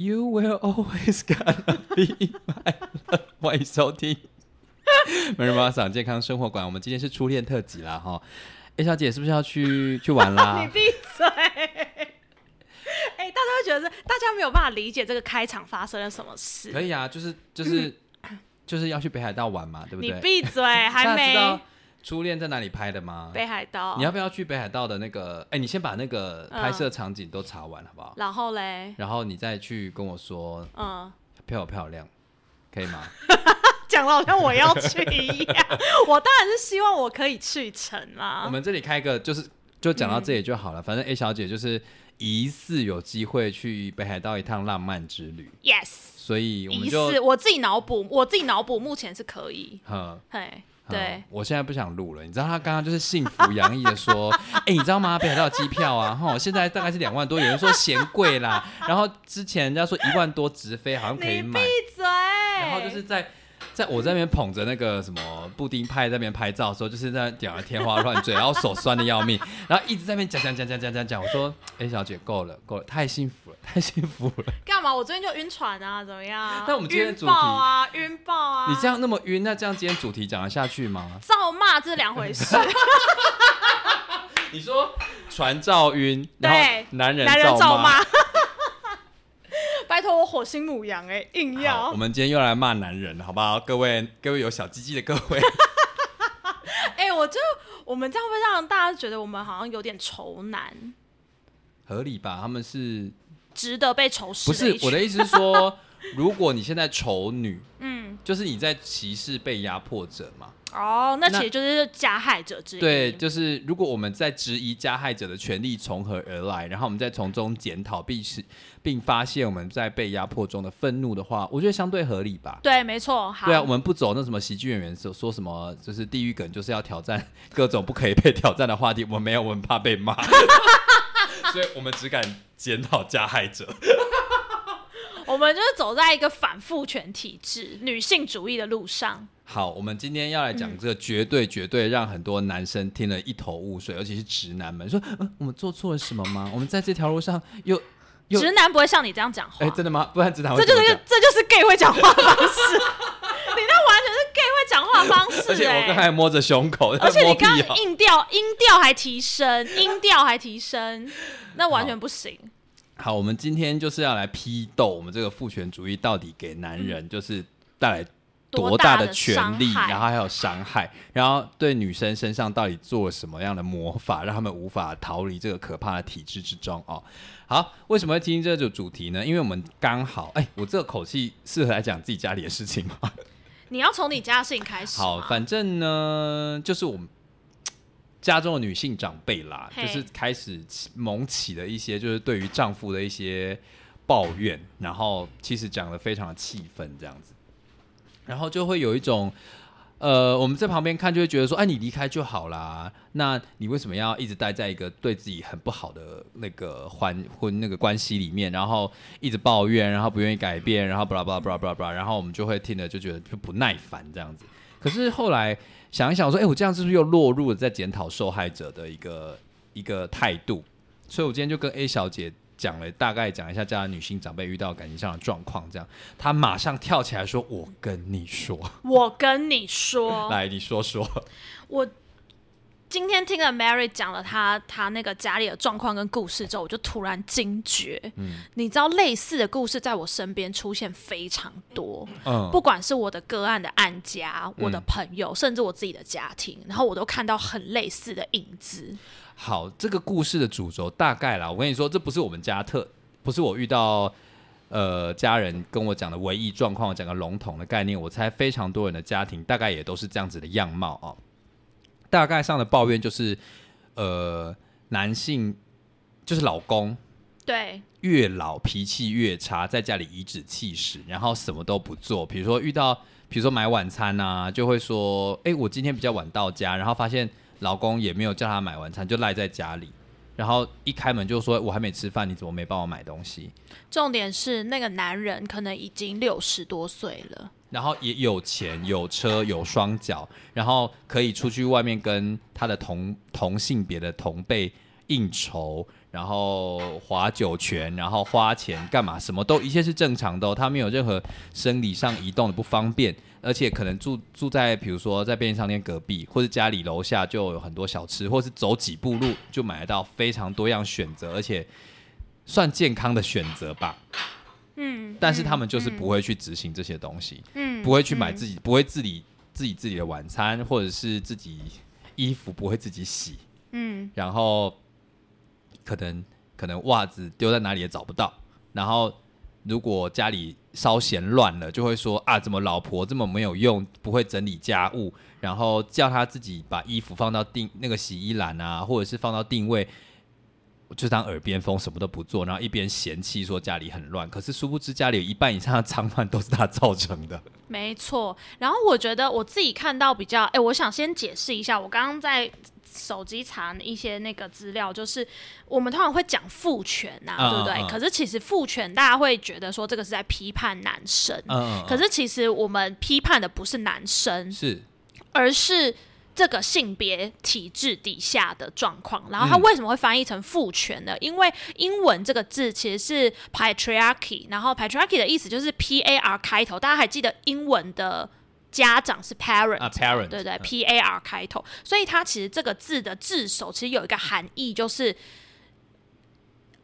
You will always gonna be my love。欢迎收听美人妈桑健康生活馆。我们今天是初恋特辑啦，哈。A 小姐是不是要去 去玩啦？你闭嘴！哎、大家会觉得是大家没有办法理解这个开场发生了什么事。可以啊，就是就是就是要去北海道玩嘛，对不对你？闭嘴，还没初恋在哪里拍的吗？北海道。你要不要去北海道的那个？哎、你先把那个嗯拍摄场景都查完好不好？然后嘞，然后你再去跟我说嗯，漂不漂亮，可以吗？讲的好像我要去一样。我当然是希望我可以去成啦。我们这里开个就是就讲到这里就好嗯了。反正 A 小姐就是疑似有机会去北海道一趟浪漫之旅，yes，所以我们疑就似我自己脑补，我自己脑补目前是可以。嗯。嘿，嗯对，我现在不想录了。你知道他刚刚就是幸福洋溢的说：“ 哎、你知道吗？北海道机票啊，哈，现在大概是两万多，有人说嫌贵啦。然后之前人家说一万多直飞，好像可以买。闭嘴。然后就是在在我在那边捧着那个什么布丁派在那边拍照的时候，就是在讲的天花乱坠，然后手酸的要命，然后一直在那边讲讲讲讲讲讲讲。我说：“哎、小姐，够了，够了，太幸福了，太幸福了。干嘛？我最近就晕船啊，怎么样？那我们今天的主题晕爆啊，晕爆啊！你这样那么晕，那这样今天主题讲得下去吗？造骂这是两回事，你说船照晕，然后，男人照造骂。拜托我火星母羊哎、硬，要我们今天又来骂男人，好不好？各位各位有小鸡鸡的各位，哎、我就我们这样会让大家觉得我们好像有点仇男，合理吧？他们是值得被仇视？不是我的意思是说，如果你现在丑女，嗯，就是你在歧视被压迫者嘛？哦，那那其实就是加害者之一。对，就是如果我们在质疑加害者的权利从何而来，然后我们再从中检讨，并是并发现我们在被压迫中的愤怒的话，我觉得相对合理吧。对，没错。好，对啊，我们不走那什么喜剧演员说说什么，就是地狱梗，就是要挑战各种不可以被挑战的话题。我们没有，我们怕被骂，所以我们只敢检讨加害者。我们就是走在一个反父权体制、女性主义的路上。好，我们今天要来讲这个绝对绝对让很多男生听了一头雾水，尤其是直男们说，嗯、我们做错了什么吗？我们在这条路上又又直男不会像你这样讲话，哎、真的吗？不然直男会这就是这就是 gay 会讲话的方式。你那完全是 gay 会讲话的方式、而且我刚才哎，摸着胸口，而且你刚音调音调还提升，音调还提升，那完全不行。好，我们今天就是要来批斗我们这个父权主义到底给男人就是带来多大的权利，然后还有伤害，然后对女生身上到底做了什么样的魔法，让他们无法逃离这个可怕的体制之中哦。好，为什么会听这组主题呢？因为我们刚好，哎，我这个口气适合来讲自己家里的事情吗？你要从你家的事情开始。好，反正呢，就是我们家中的女性长辈啦，就是开始起萌起了一些，就是对于丈夫的一些抱怨，然后其实讲的非常的气愤这样子，然后就会有一种。呃，我们在旁边看就会觉得说，哎，你离开就好啦。那你为什么要一直待在一个对自己很不好的那个婚婚那个关系里面，然后一直抱怨，然后不愿意改变，然后巴拉巴拉巴拉巴拉巴拉，然后我们就会听了就觉得就不耐烦这样子。可是后来想一想说，哎、我这样是不是又落入了在检讨受害者的一个一个态度？所以我今天就跟 A 小姐讲了，大概讲一下家的女性长辈遇到感情上的状况，这样她马上跳起来说：“我跟你说，我跟你说，来，你说说。我今天听了 Mary 讲了她她那个家里的状况跟故事之后，我就突然惊觉，嗯你知道类似的故事在我身边出现非常多，”嗯，不管是我的个案的案家、我的朋友，甚至我自己的家庭，然后我都看到很类似的影子。好，这个故事的主轴大概啦，我跟你说，这不是我们家特，不是我遇到呃家人跟我讲的唯一状况，讲个笼统的概念，我猜非常多人的家庭大概也都是这样子的样貌哦。大概上的抱怨就是，呃，男性就是老公对，越老脾气越差，在家里颐指气使，然后什么都不做。比如说遇到，比如说买晚餐啊，就会说：“哎、我今天比较晚到家。”然后发现老公也没有叫他买晚餐，就赖在家里。然后一开门就说：“我还没吃饭，你怎么没帮我买东西重点是那个男人可能已经六十多岁了，？”然后也有钱、有车、有双脚，然后可以出去外面跟他的同同性别的同辈应酬，然后划酒泉，然后花钱干嘛，什么都一切是正常的、哦，他没有任何生理上移动的不方便，而且可能住住在比如说在便利商店隔壁，或者家里楼下就有很多小吃，或是走几步路就买得到非常多样选择，而且算健康的选择吧。嗯，但是他们就是不会，去执行这些东西，嗯，不会去买嗯自己，不会自理自己自己的晚餐，或者是自己衣服不会自己洗，嗯然后可能可能袜子丢在哪里也找不到，然后如果家里稍嫌乱了，就会说啊，怎么老婆这么没有用，不会整理家务，然后叫他自己把衣服放到定那个洗衣篮啊，或者是放到定位。就当耳边风，什么都不做，然后一边嫌弃说家里很乱，可是殊不知家里有一半以上的脏乱都是他造成的。没错。然后我觉得我自己看到比较，哎、我想先解释一下，我刚刚在手机查一些那个资料，就是我们通常会讲父权呐、嗯对不对？可是其实父权大家会觉得说这个是在批判男生，嗯，可是其实我们批判的不是男生，是而是这个性别体制底下的状况。然后它嗯为什么会翻译成父权呢？因为英文这个字其实是 patriarchy，然后 patriarchy 的意思就是 P A R 开头，大家还记得英文的。家长是 parent，、啊，parent，对对嗯，P A R 开头，所以它其实这个字的字首其实有一个含义，就是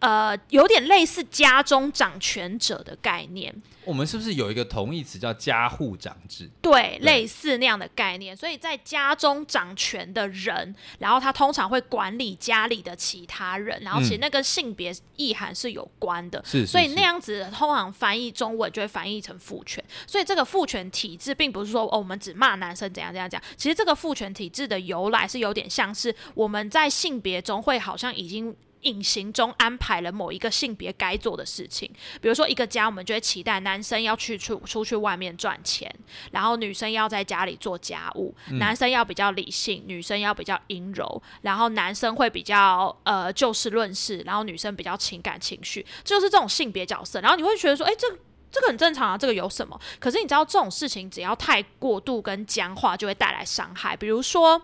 呃，有点类似家中掌权者的概念。我们是不是有一个同义词叫家户长制？对，对类似那样的概念。所以在家中掌权的人，然后他通常会管理家里的其他人，然后其实嗯那个性别意涵是有关的。是所以那样子通常翻译中文就会翻译成父权，所以这个父权体制并不是说哦我们只骂男生怎样怎样怎样，其实这个父权体制的由来是有点像是我们在性别中会好像已经。隐形中安排了某一个性别该做的事情，比如说一个家，我们就会期待男生要去出出去外面赚钱，然后女生要在家里做家务，男生要比较理性，女生要比较阴柔，然后男生会比较呃就事论事，然后女生比较情感情绪，就是这种性别角色。然后你会觉得说，哎、这个这个很正常啊，这个有什么？可是你知道这种事情只要太过度跟僵化，就会带来伤害。比如说。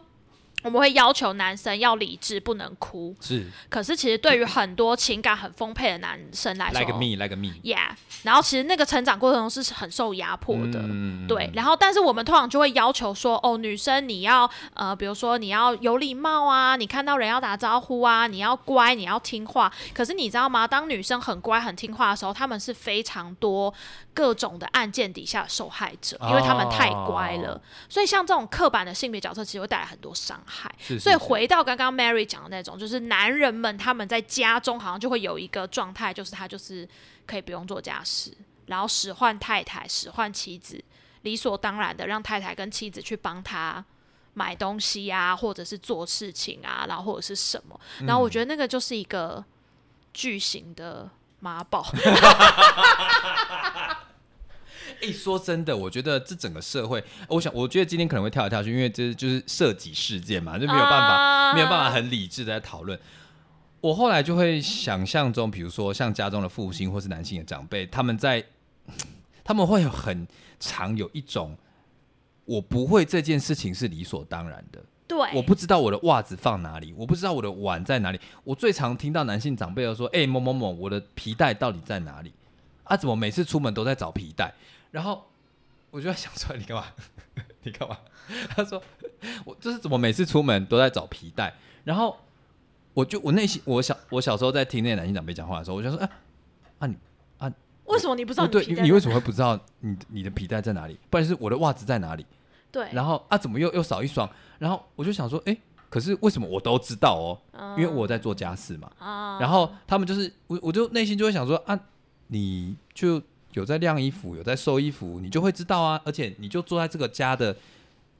我们会要求男生要理智，不能哭。是可是其实对于很多情感很丰沛的男生来说 like me like me，Yeah，然后其实那个成长过程中是很受压迫的。嗯对，然后但是我们通常就会要求说，哦，女生你要呃，比如说你要有礼貌啊，你看到人要打招呼啊，你要乖，你要听话。可是你知道吗？当女生很乖很听话的时候，她们是非常多各种的案件底下的受害者，因为她们太乖了。哦所以像这种刻板的性别角色，其实会带来很多伤害。是，所以回到刚刚 Mary 讲的那种，就是男人们他们在家中好像就会有一个状态，就是他就是可以不用做家事，然后使唤太太、使唤妻子，理所当然的让太太跟妻子去帮他买东西啊，或者是做事情啊，然后或者是什么。然后我觉得那个就是一个巨型的妈宝。哎、说真的，我觉得这整个社会，我想，我觉得今天可能会跳来跳去，因为这就是涉及事件嘛，就没有办法，啊没有办法很理智的在讨论。我后来就会想象中，比如说像家中的父亲或是男性的长辈，他们在他们会有很常有一种，我不会这件事情是理所当然的，对，我不知道我的袜子放哪里，我不知道我的碗在哪里。我最常听到男性长辈都说：“哎、某某某，我的皮带到底在哪里？啊，怎么每次出门都在找皮带？”然后我就在想说：“你干嘛？你干嘛？”他说：“我就是怎么每次出门都在找皮带。”然后我就我内心，我小我小时候在听那些男性长辈讲话的时候，我就说：“啊啊你啊为什么你不知道哦对，你为什么？么会不知道你你的皮带在哪里？不然是我的袜子在哪里？”对，然后啊，怎么又又少一双？然后我就想说，哎，可是为什么我都知道哦？因为我在做家事嘛。啊然后他们就是我，我就内心就会想说啊，你就有在晾衣服，有在收衣服，你就会知道啊。而且你就坐在这个家的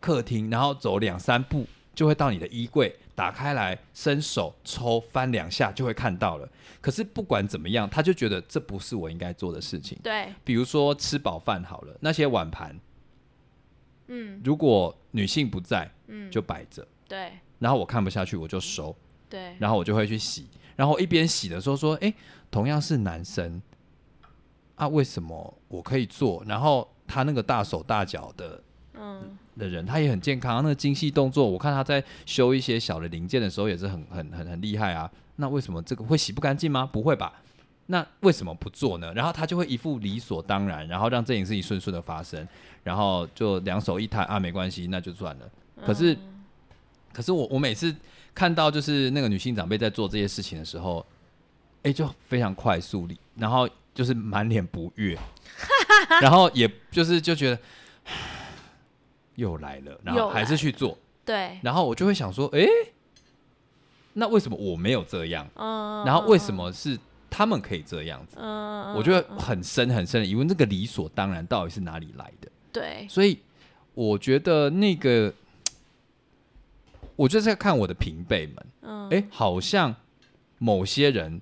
客厅，然后走两三步就会到你的衣柜，打开来，伸手抽翻两下就会看到了。可是不管怎么样，他就觉得这不是我应该做的事情。对，比如说吃饱饭好了，那些碗盘，嗯。如果女性不在，嗯，就摆着，对。然后我看不下去，我就收，对，然后我就会去洗，然后一边洗的时候说，诶，同样是男生啊，为什么我可以做，然后他那个大手大脚的，嗯的人，他也很健康，那个精细动作，我看他在修一些小的零件的时候也是很很很很厉害啊。那为什么这个会洗不干净吗？不会吧？那为什么不做呢？然后他就会一副理所当然，然后让这件事情顺顺的发生，然后就两手一摊啊，没关系，那就算了。可是，可是我我每次看到就是那个女性长辈在做这些事情的时候，哎，就非常快速力，然后就是满脸不悦，然后也就是就觉得又来了，然后还是去做，对，然后我就会想说，哎，那为什么我没有这样？嗯，然后为什么是？他们可以这样子，嗯，我觉得很深很深的疑问，这个理所当然到底是哪里来的？对，所以我觉得那个，我就在看我的平辈们，嗯，哎，好像某些人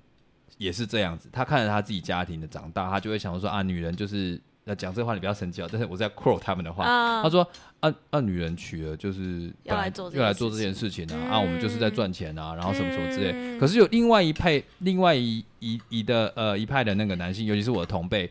也是这样子，他看着他自己家庭的长大，他就会想说啊，女人就是。那讲这话你不要生气哦，但是我在 quote 他们的话，他说：“啊啊，女人娶了就是要来做要来做这件事情啊，啊，我们就是在赚钱啊，然后什么什么之类。可是有另外一派，另外一一一的呃一派的那个男性，尤其是我的同辈。”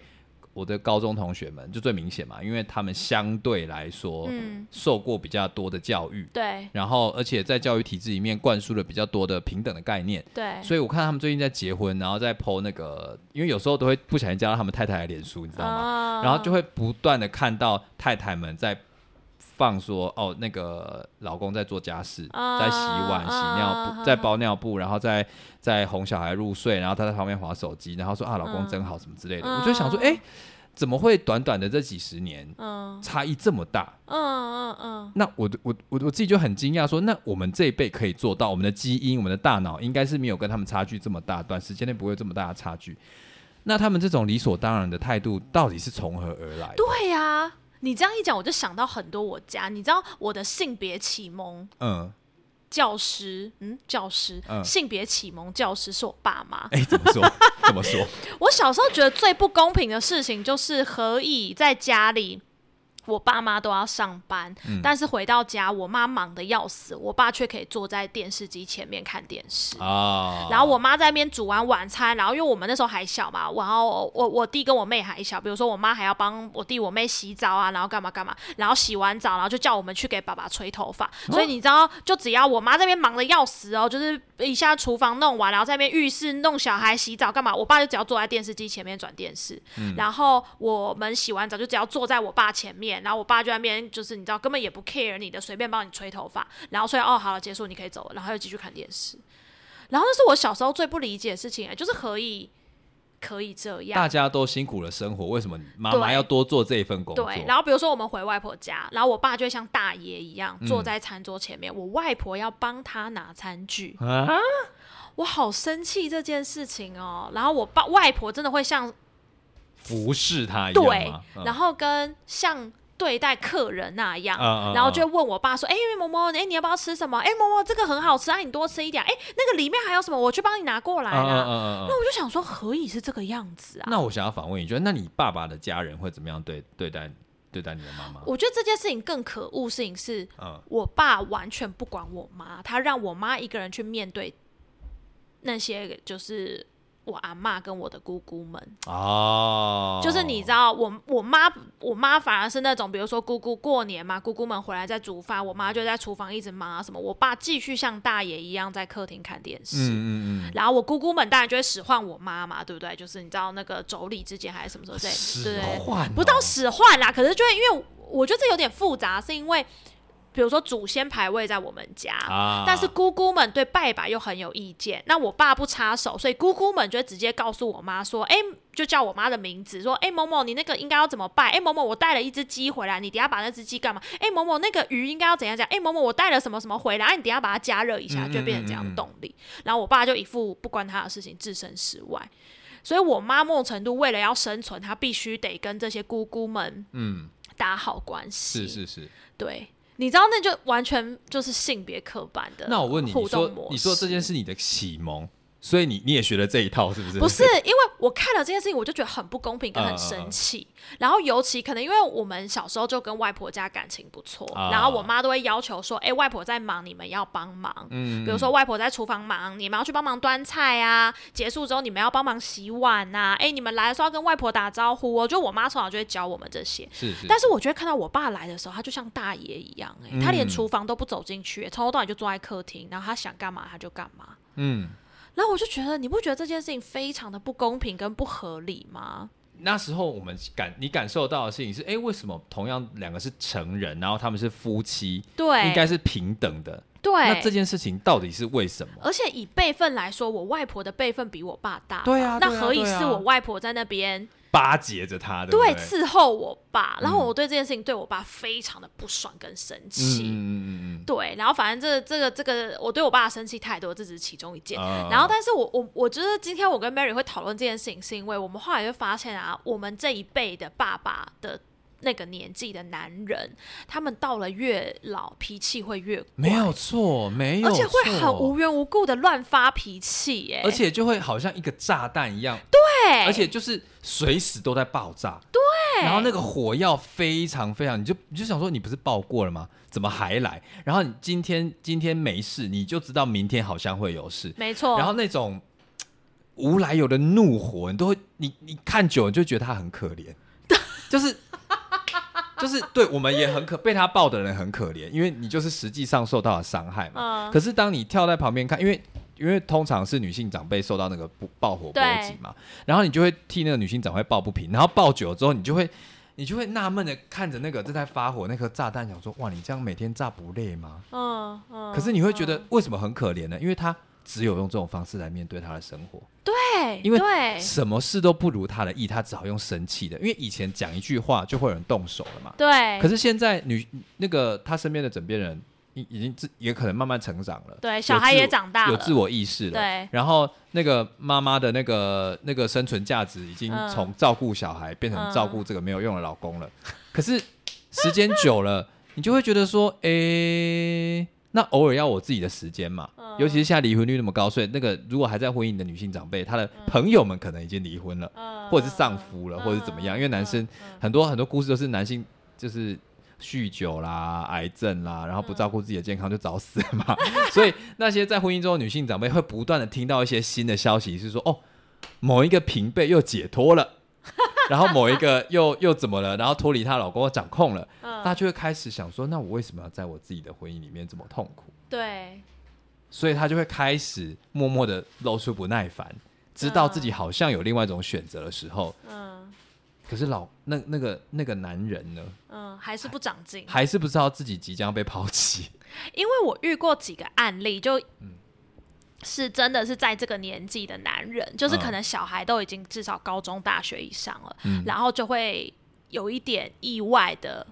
我的高中同学们就最明显嘛，因为他们相对来说受过比较多的教育，对，然后而且在教育体制里面灌输了比较多的平等的概念，对，所以我看他们最近在结婚，然后在 PO 那个，因为有时候都会不小心加到他们太太的脸书，你知道吗？然后就会不断的看到太太们在。放说哦，那个老公在做家事，在洗碗、洗尿布，在包尿布，然后在在哄小孩入睡，然后他在旁边划手机，然后说啊，老公真好什么之类的。我就想说，哎，怎么会短短的这几十年，差异这么大？嗯嗯嗯。那我我我我自己就很惊讶，说那我们这一辈可以做到，我们的基因、我们的大脑应该是没有跟他们差距这么大，短时间内不会有这么大的差距。那他们这种理所当然的态度，到底是从何而来？对呀。你这样一讲，我就想到很多我家。你知道我的性别启蒙，嗯，教师，嗯，教师，性别启蒙教师是我爸妈。哎，怎么说？怎么说？我小时候觉得最不公平的事情就是何以在家里。我爸妈都要上班，但是回到家，我妈忙的要死，我爸却可以坐在电视机前面看电视。哦。然后我妈在那边煮完晚餐，然后因为我们那时候还小嘛，然后我我弟跟我妹还小，比如说我妈还要帮我弟我妹洗澡啊，然后干嘛干嘛，然后洗完澡，然后就叫我们去给爸爸吹头发。所以你知道，就只要我妈这边忙的要死哦，就是一下厨房弄完，然后在那边浴室弄小孩洗澡干嘛，我爸就只要坐在电视机前面转电视。嗯。然后我们洗完澡就只要坐在我爸前面。然后我爸就在那边，就是你知道，根本也不 care 你的，随便帮你吹头发，然后说哦，好了，结束，你可以走了，然后又继续看电视。然后那是我小时候最不理解的事情，就是可以可以这样，大家都辛苦了生活，为什么妈妈要多做这一份工作？对。然后比如说我们回外婆家，然后我爸就会像大爷一样坐在餐桌前面，我外婆要帮他拿餐具啊，我好生气这件事情哦。然后我爸外婆真的会像。服侍他一样对，然后跟像对待客人那样，然后就问我爸说：“哎，某某，哎，你要不要吃什么？哎，某某，这个很好吃，哎，你多吃一点。哎，那个里面还有什么？我去帮你拿过来了。”那我就想说，何以是这个样子啊？那我想要反问你，觉得那你爸爸的家人会怎么样对对待对待你的妈妈？我觉得这件事情更可恶，事情是，我爸完全不管我妈，他让我妈一个人去面对那些就是。我阿妈跟我的姑姑们哦，就是你知道，我我妈我妈反而是那种，比如说姑姑过年嘛，姑姑们回来在煮饭，我妈就在厨房一直忙啊什么，我爸继续像大爷一样在客厅看电视，嗯嗯嗯，然后我姑姑们当然就会使唤我妈嘛，对不对？就是你知道那个妯娌之间还是什么时候在使唤，不到使唤啦，可是就会因为我觉得这有点复杂，是因为。比如说祖先牌位在我们家，但是姑姑们对拜拜又很有意见。那我爸不插手，所以姑姑们就直接告诉我妈说：“哎，就叫我妈的名字，说：哎，某某，你那个应该要怎么拜？哎，某某，我带了一只鸡回来，你等下把那只鸡干嘛？哎，某某，那个鱼应该要怎样讲？哎，某某，我带了什么什么回来？哎，你等下把它加热一下，就变成这样动力。然后我爸就一副不关他的事情，置身事外。所以我妈某种程度为了要生存，她必须得跟这些姑姑们嗯打好关系。是是是，对。你知道，那就完全就是性别刻板的。那我问你，你说你说这件事你的启蒙，所以你你也学了这一套是不是？不是，因为我看了这件事情，我就觉得很不公平，跟很生气。然后尤其可能因为我们小时候就跟外婆家感情不错，然后我妈都会要求说：“哎，外婆在忙，你们要帮忙。”嗯，比如说外婆在厨房忙，你们要去帮忙端菜啊。结束之后，你们要帮忙洗碗呐。哎，你们来的时候要跟外婆打招呼。哦。就我妈从小就会教我们这些。是是。但是我觉得看到我爸来的时候，他就像大爷一样，哎，他连厨房都不走进去，从头到尾就坐在客厅，然后他想干嘛他就干嘛。嗯。然后我就觉得，你不觉得这件事情非常的不公平跟不合理吗？那时候我们感你感受到的事情是，哎，为什么同样两个是成人，然后他们是夫妻，对，应该是平等的。对，那这件事情到底是为什么？而且以辈分来说，我外婆的辈分比我爸大。对啊，那何以是我外婆在那边？巴结着他的，对，伺候我爸，然后我对这件事情对我爸非常的不爽跟生气，嗯嗯嗯对，然后反正这这个这个我对我爸生气太多，这只是其中一件，然后但是我我我觉得今天我跟 Mary 会讨论这件事情，是因为我们后来就发现啊，我们这一辈的爸爸的。那个年纪的男人，他们到了越老，脾气会越没有错，没有，而且会很无缘无故的乱发脾气，哎，而且就会好像一个炸弹一样，对，而且就是随时都在爆炸，对，然后那个火药非常非常，你就你就想说，你不是爆过了吗？怎么还来？然后你今天今天没事，你就知道明天好像会有事，没错。然后那种 无来由的怒火，你都会，你你看久了就觉得他很可怜，就是。就是对我们也很可被他抱的人很可怜，因为你就是实际上受到了伤害嘛。可是当你跳在旁边看，因为因为通常是女性长辈受到那个不爆火波及嘛，然后你就会替那个女性长辈抱不平，然后抱久了之后，你就会你就会纳闷的看着那个正在发火那颗炸弹，想说哇，你这样每天炸不累吗？嗯嗯。可是你会觉得为什么很可怜呢？因为他。只有用这种方式来面对他的生活，对，因为什么事都不如他的意，他只好用生气的。因为以前讲一句话就会有人动手了嘛，对。可是现在女那个他身边的枕边人已已经自也可能慢慢成长了，对，小孩也长大了，有自我意识了，对。然后那个妈妈的那个那个生存价值已经从照顾小孩变成照顾这个没有用的老公了。可是时间久了，你就会觉得说，哎。那偶尔要我自己的时间嘛，尤其是现在离婚率那么高，所以那个如果还在婚姻的女性长辈，她的朋友们可能已经离婚了，或者是丧夫了，或者是怎么样？因为男生很多很多故事都是男性就是酗酒啦、癌症啦，然后不照顾自己的健康就早死了嘛。所以那些在婚姻中的女性长辈会不断的听到一些新的消息，是说哦，某一个平辈又解脱了。然后某一个又又怎么了？然后脱离她老公掌控了，她就会开始想说：那我为什么要在我自己的婚姻里面这么痛苦？对，所以她就会开始默默的露出不耐烦，知道自己好像有另外一种选择的时候，嗯，可是老那那个那个男人呢？嗯，还是不长进，还是不知道自己即将被抛弃。因为我遇过几个案例，就。是真的是在这个年纪的男人，就是可能小孩都已经至少高中、大学以上了，然后就会有一点意外的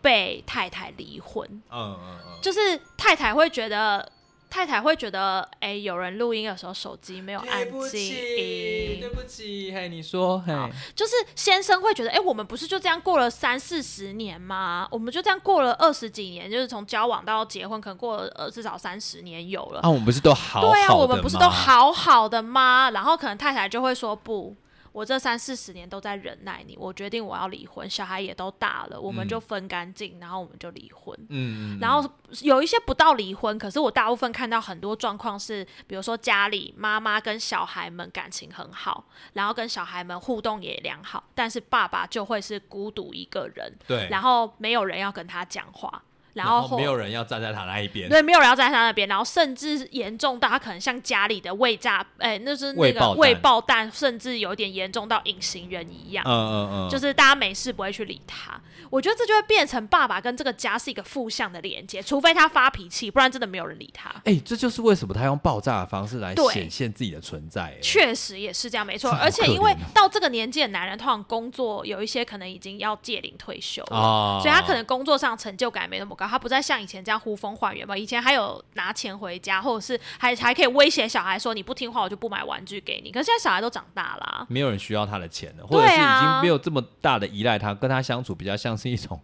被太太离婚。嗯嗯嗯，就是太太会觉得。太太会觉得，哎，有人录音的时候手机没有按静音，对不起，嘿，你说，嘿，就是先生会觉得，哎，我们不是就这样过了三四十年吗？我们就这样过了二十几年，就是从交往到结婚，可能过了呃至少三十年有了。啊，我们不是都好？对啊，我们不是都好好的吗？然后可能太太就会说不。我这三四十年都在忍耐你，我决定我要离婚，小孩也都大了，我们就分干净，然后我们就离婚。嗯，然后有一些不到离婚，可是我大部分看到很多状况是，比如说家里妈妈跟小孩们感情很好，然后跟小孩们互动也良好，但是爸爸就会是孤独一个人，对，然后没有人要跟他讲话。然后没有人要站在他那一边，对，没有人要站在他那边，然后甚至严重到他可能像家里的未炸，哎，那是那个未爆弹，甚至有点严重到隐形人一样，嗯嗯嗯，就是大家没事不会去理他。我觉得这就会变成爸爸跟这个家是一个负向的连接，除非他发脾气，不然真的没有人理他。哎，这就是为什么他用爆炸的方式来显现自己的存在。确实也是这样，没错。而且因为到这个年纪的男人，通常工作有一些可能已经要届龄退休了，所以他可能工作上成就感没那么高。高，他不再像以前这样呼风唤雨嘛。以前还有拿钱回家，或者是还还可以威胁小孩说你不听话我就不买玩具给你。可是现在小孩都长大啦，没有人需要他的钱了，或者是已经没有这么大的依赖他，跟他相处比较像是一种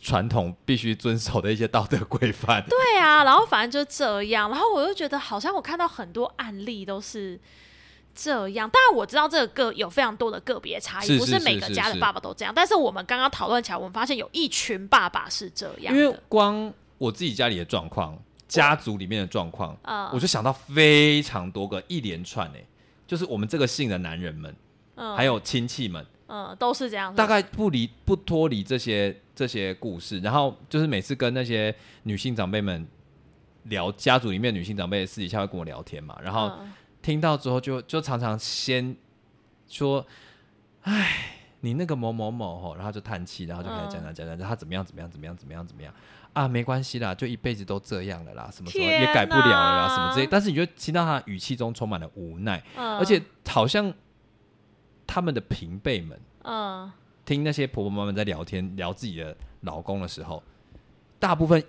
传统必须遵守的一些道德规范。对啊，然后反正就这样，然后我又觉得好像我看到很多案例都是。这样，当然我知道这个个有非常多的个别差异，不是每个家的爸爸都这样。但是我们刚刚讨论起来，我们发现有一群爸爸是这样因为。光我自己家里的状况，家族里面的状况，嗯我就想到非常多个一连串诶、就是我们这个姓的男人们，嗯还有亲戚们，嗯，都是这样子。大概不离不脱离这些这些故事，然后就是每次跟那些女性长辈们聊，家族里面女性长辈私底下会跟我聊天嘛，然后嗯听到之后就就常常先说，哎，你那个某某某吼，然后就叹气，然后就开始讲讲讲讲，他怎么样怎么样怎么样怎么样怎么样啊，没关系啦，就一辈子都这样了啦，什么什么也改不了了啦，什么之类，但是你就听到他语气中充满了无奈，而且好像他们的平辈们。嗯听那些婆婆妈妈在聊天聊自己的老公的时候，大部分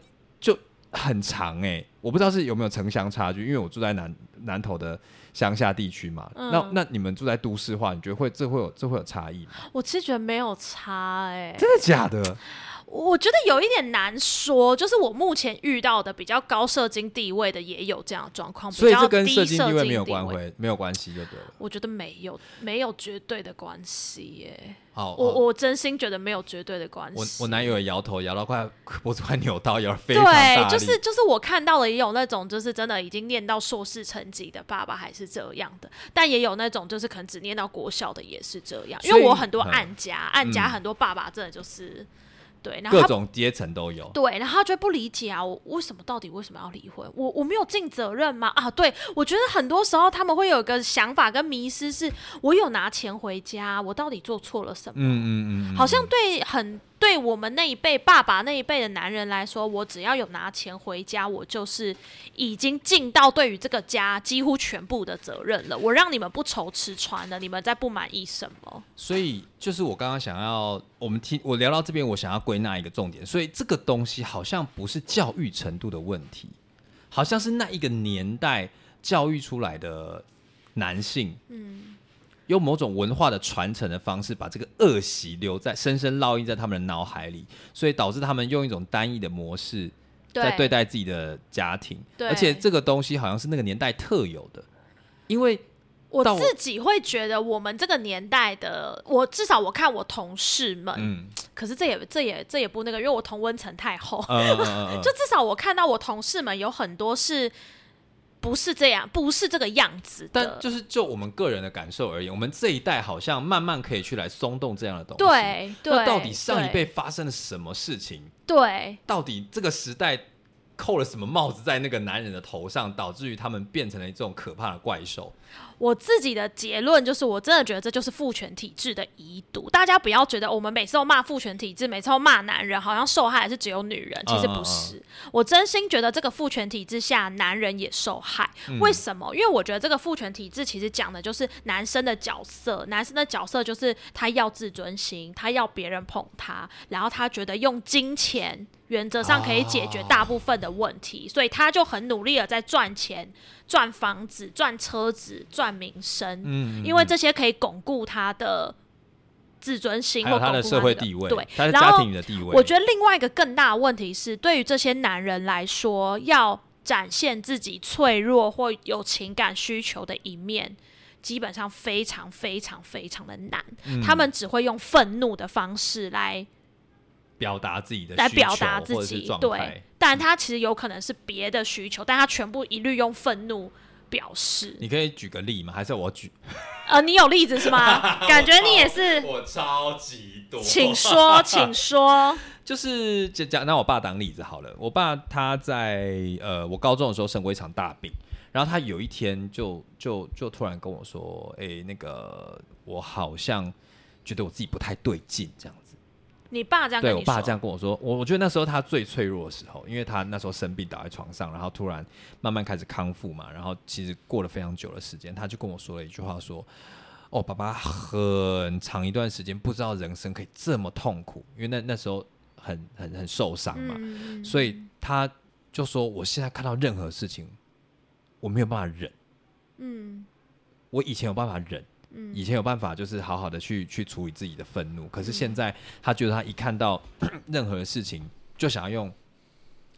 很长哎、我不知道是有没有城乡差距，因为我住在南南投的乡下地区嘛。嗯那那你们住在都市化，你觉得会这会有这会有差异吗？我其实觉得没有差哎、真的假的？我觉得有一点难说，就是我目前遇到的比较高社经地位的也有这样的状况，所以这跟社经社经地位没有。关系，没有关系就对了。我觉得没有，没有绝对的关系耶。好，我我真心觉得没有绝对的关系。我我男友也摇头，摇到快 脖子快扭到，摇得非常。对，就是就是我看到了，也有那种就是真的已经念到硕士成绩的爸爸还是这样的，但也有那种就是可能只念到国小的也是这样。因为我很多嗯暗家，暗家嗯很多爸爸真的就是对，然后各种阶层都有。对，然后他就会不理解啊，我为什么到底为什么要离婚？我我没有尽责任吗？啊，对，我觉得很多时候他们会有一个想法跟迷失是，我有拿钱回家，我到底做错了什么？嗯嗯嗯嗯，好像对很对我们那一辈爸爸那一辈的男人来说，我只要有拿钱回家，我就是已经尽到对于这个家几乎全部的责任了。我让你们不愁吃穿了，你们在不满意什么？所以就是我刚刚想要，我们听我聊到这边，我想要归纳一个重点，所以这个东西好像不是教育程度的问题，好像是那一个年代教育出来的男性，嗯，用某种文化的传承的方式，把这个恶习留在深深烙印在他们的脑海里，所以导致他们用一种单一的模式在对待自己的家庭，对。而且这个东西好像是那个年代特有的，因为我我自己会觉得，我们这个年代的，我至少我看我同事们，嗯。可是这也这也这也不那个，因为我同温层太厚，就至少我看到我同事们有很多是不是这样，不是这个样子。但就是就我们个人的感受而言，我们这一代好像慢慢可以去来松动这样的东西。，对对，那到底上一辈发生了什么事情？对到底这个时代扣了什么帽子在那个男人的头上，导致于他们变成了这种可怕的怪兽？我自己的结论就是，我真的觉得这就是父权体制的遗毒。大家不要觉得我们每次都骂父权体制，每次都骂男人，好像受害的是只有女人，其实不是。我真心觉得这个父权体制下，男人也受害。为什么？因为我觉得这个父权体制其实讲的就是男生的角色，男生的角色就是他要自尊心，他要别人捧他，然后他觉得用金钱。原则上可以解决大部分的问题，所以他就很努力的在赚钱、赚房子、赚车子、赚名声，嗯，因为这些可以巩固他的自尊心或他的社会地位，对，他的家然后庭的地位。我觉得另外一个更大的问题是，对于这些男人来说，要展现自己脆弱或有情感需求的一面。基本上非常非常非常的难，嗯他们只会用愤怒的方式来表达自己的来表达自己，对。，但他其实有可能是别的需求，但他全部一律用愤怒表示。你可以举个例吗？还是我举？呃，你有例子是吗？感觉你也是，我超级多，请说，请说。就是讲讲那我爸当例子好了，我爸他在呃我高中的时候生过一场大病，然后他有一天就就就突然跟我说，哎、那个我好像觉得我自己不太对劲这样子。你爸这样跟我爸这样跟我说，我我觉得那时候他最脆弱的时候，因为他那时候生病倒在床上，然后突然慢慢开始康复嘛，然后其实过了非常久的时间，他就跟我说了一句话说。哦，爸爸很长一段时间不知道人生可以这么痛苦，因为那那时候很很很受伤嘛，嗯。所以他就说我现在看到任何事情，我没有办法忍。嗯。我以前有办法忍，嗯。以前有办法就是好好的去去处理自己的愤怒，可是现在他觉得他一看到 任何的事情，就想要用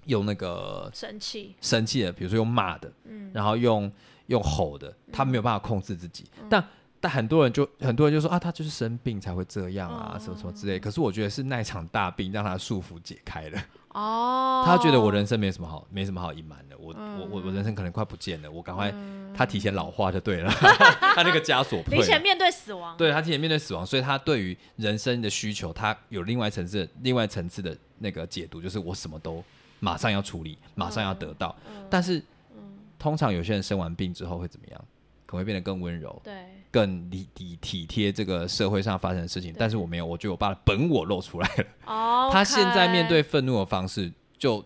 用那个生气，生气的，比如说用骂的，嗯。然后用用吼的，他没有办法控制自己。但但很多人就很多人就说啊，他就是生病才会这样啊，哦。什么什么之类。可是我觉得是那场大病让他束缚解开了，哦，他觉得我人生没什么好没什么好隐瞒的，我、嗯我我我人生可能快不见了，我赶快、他提前老化就对了，他那个枷锁。提前面对死亡，对他提前面对死亡，所以他对于人生的需求，他有另外层次的、另外层次的那个解读，就是我什么都马上要处理，马上要得到。嗯但是，通常有些人生完病之后会怎么样？可能会变得更温柔，对，更体体体贴这个社会上发生的事情。但是我没有，我觉得我爸的本我露出来了。哦，他现在面对愤怒的方式，就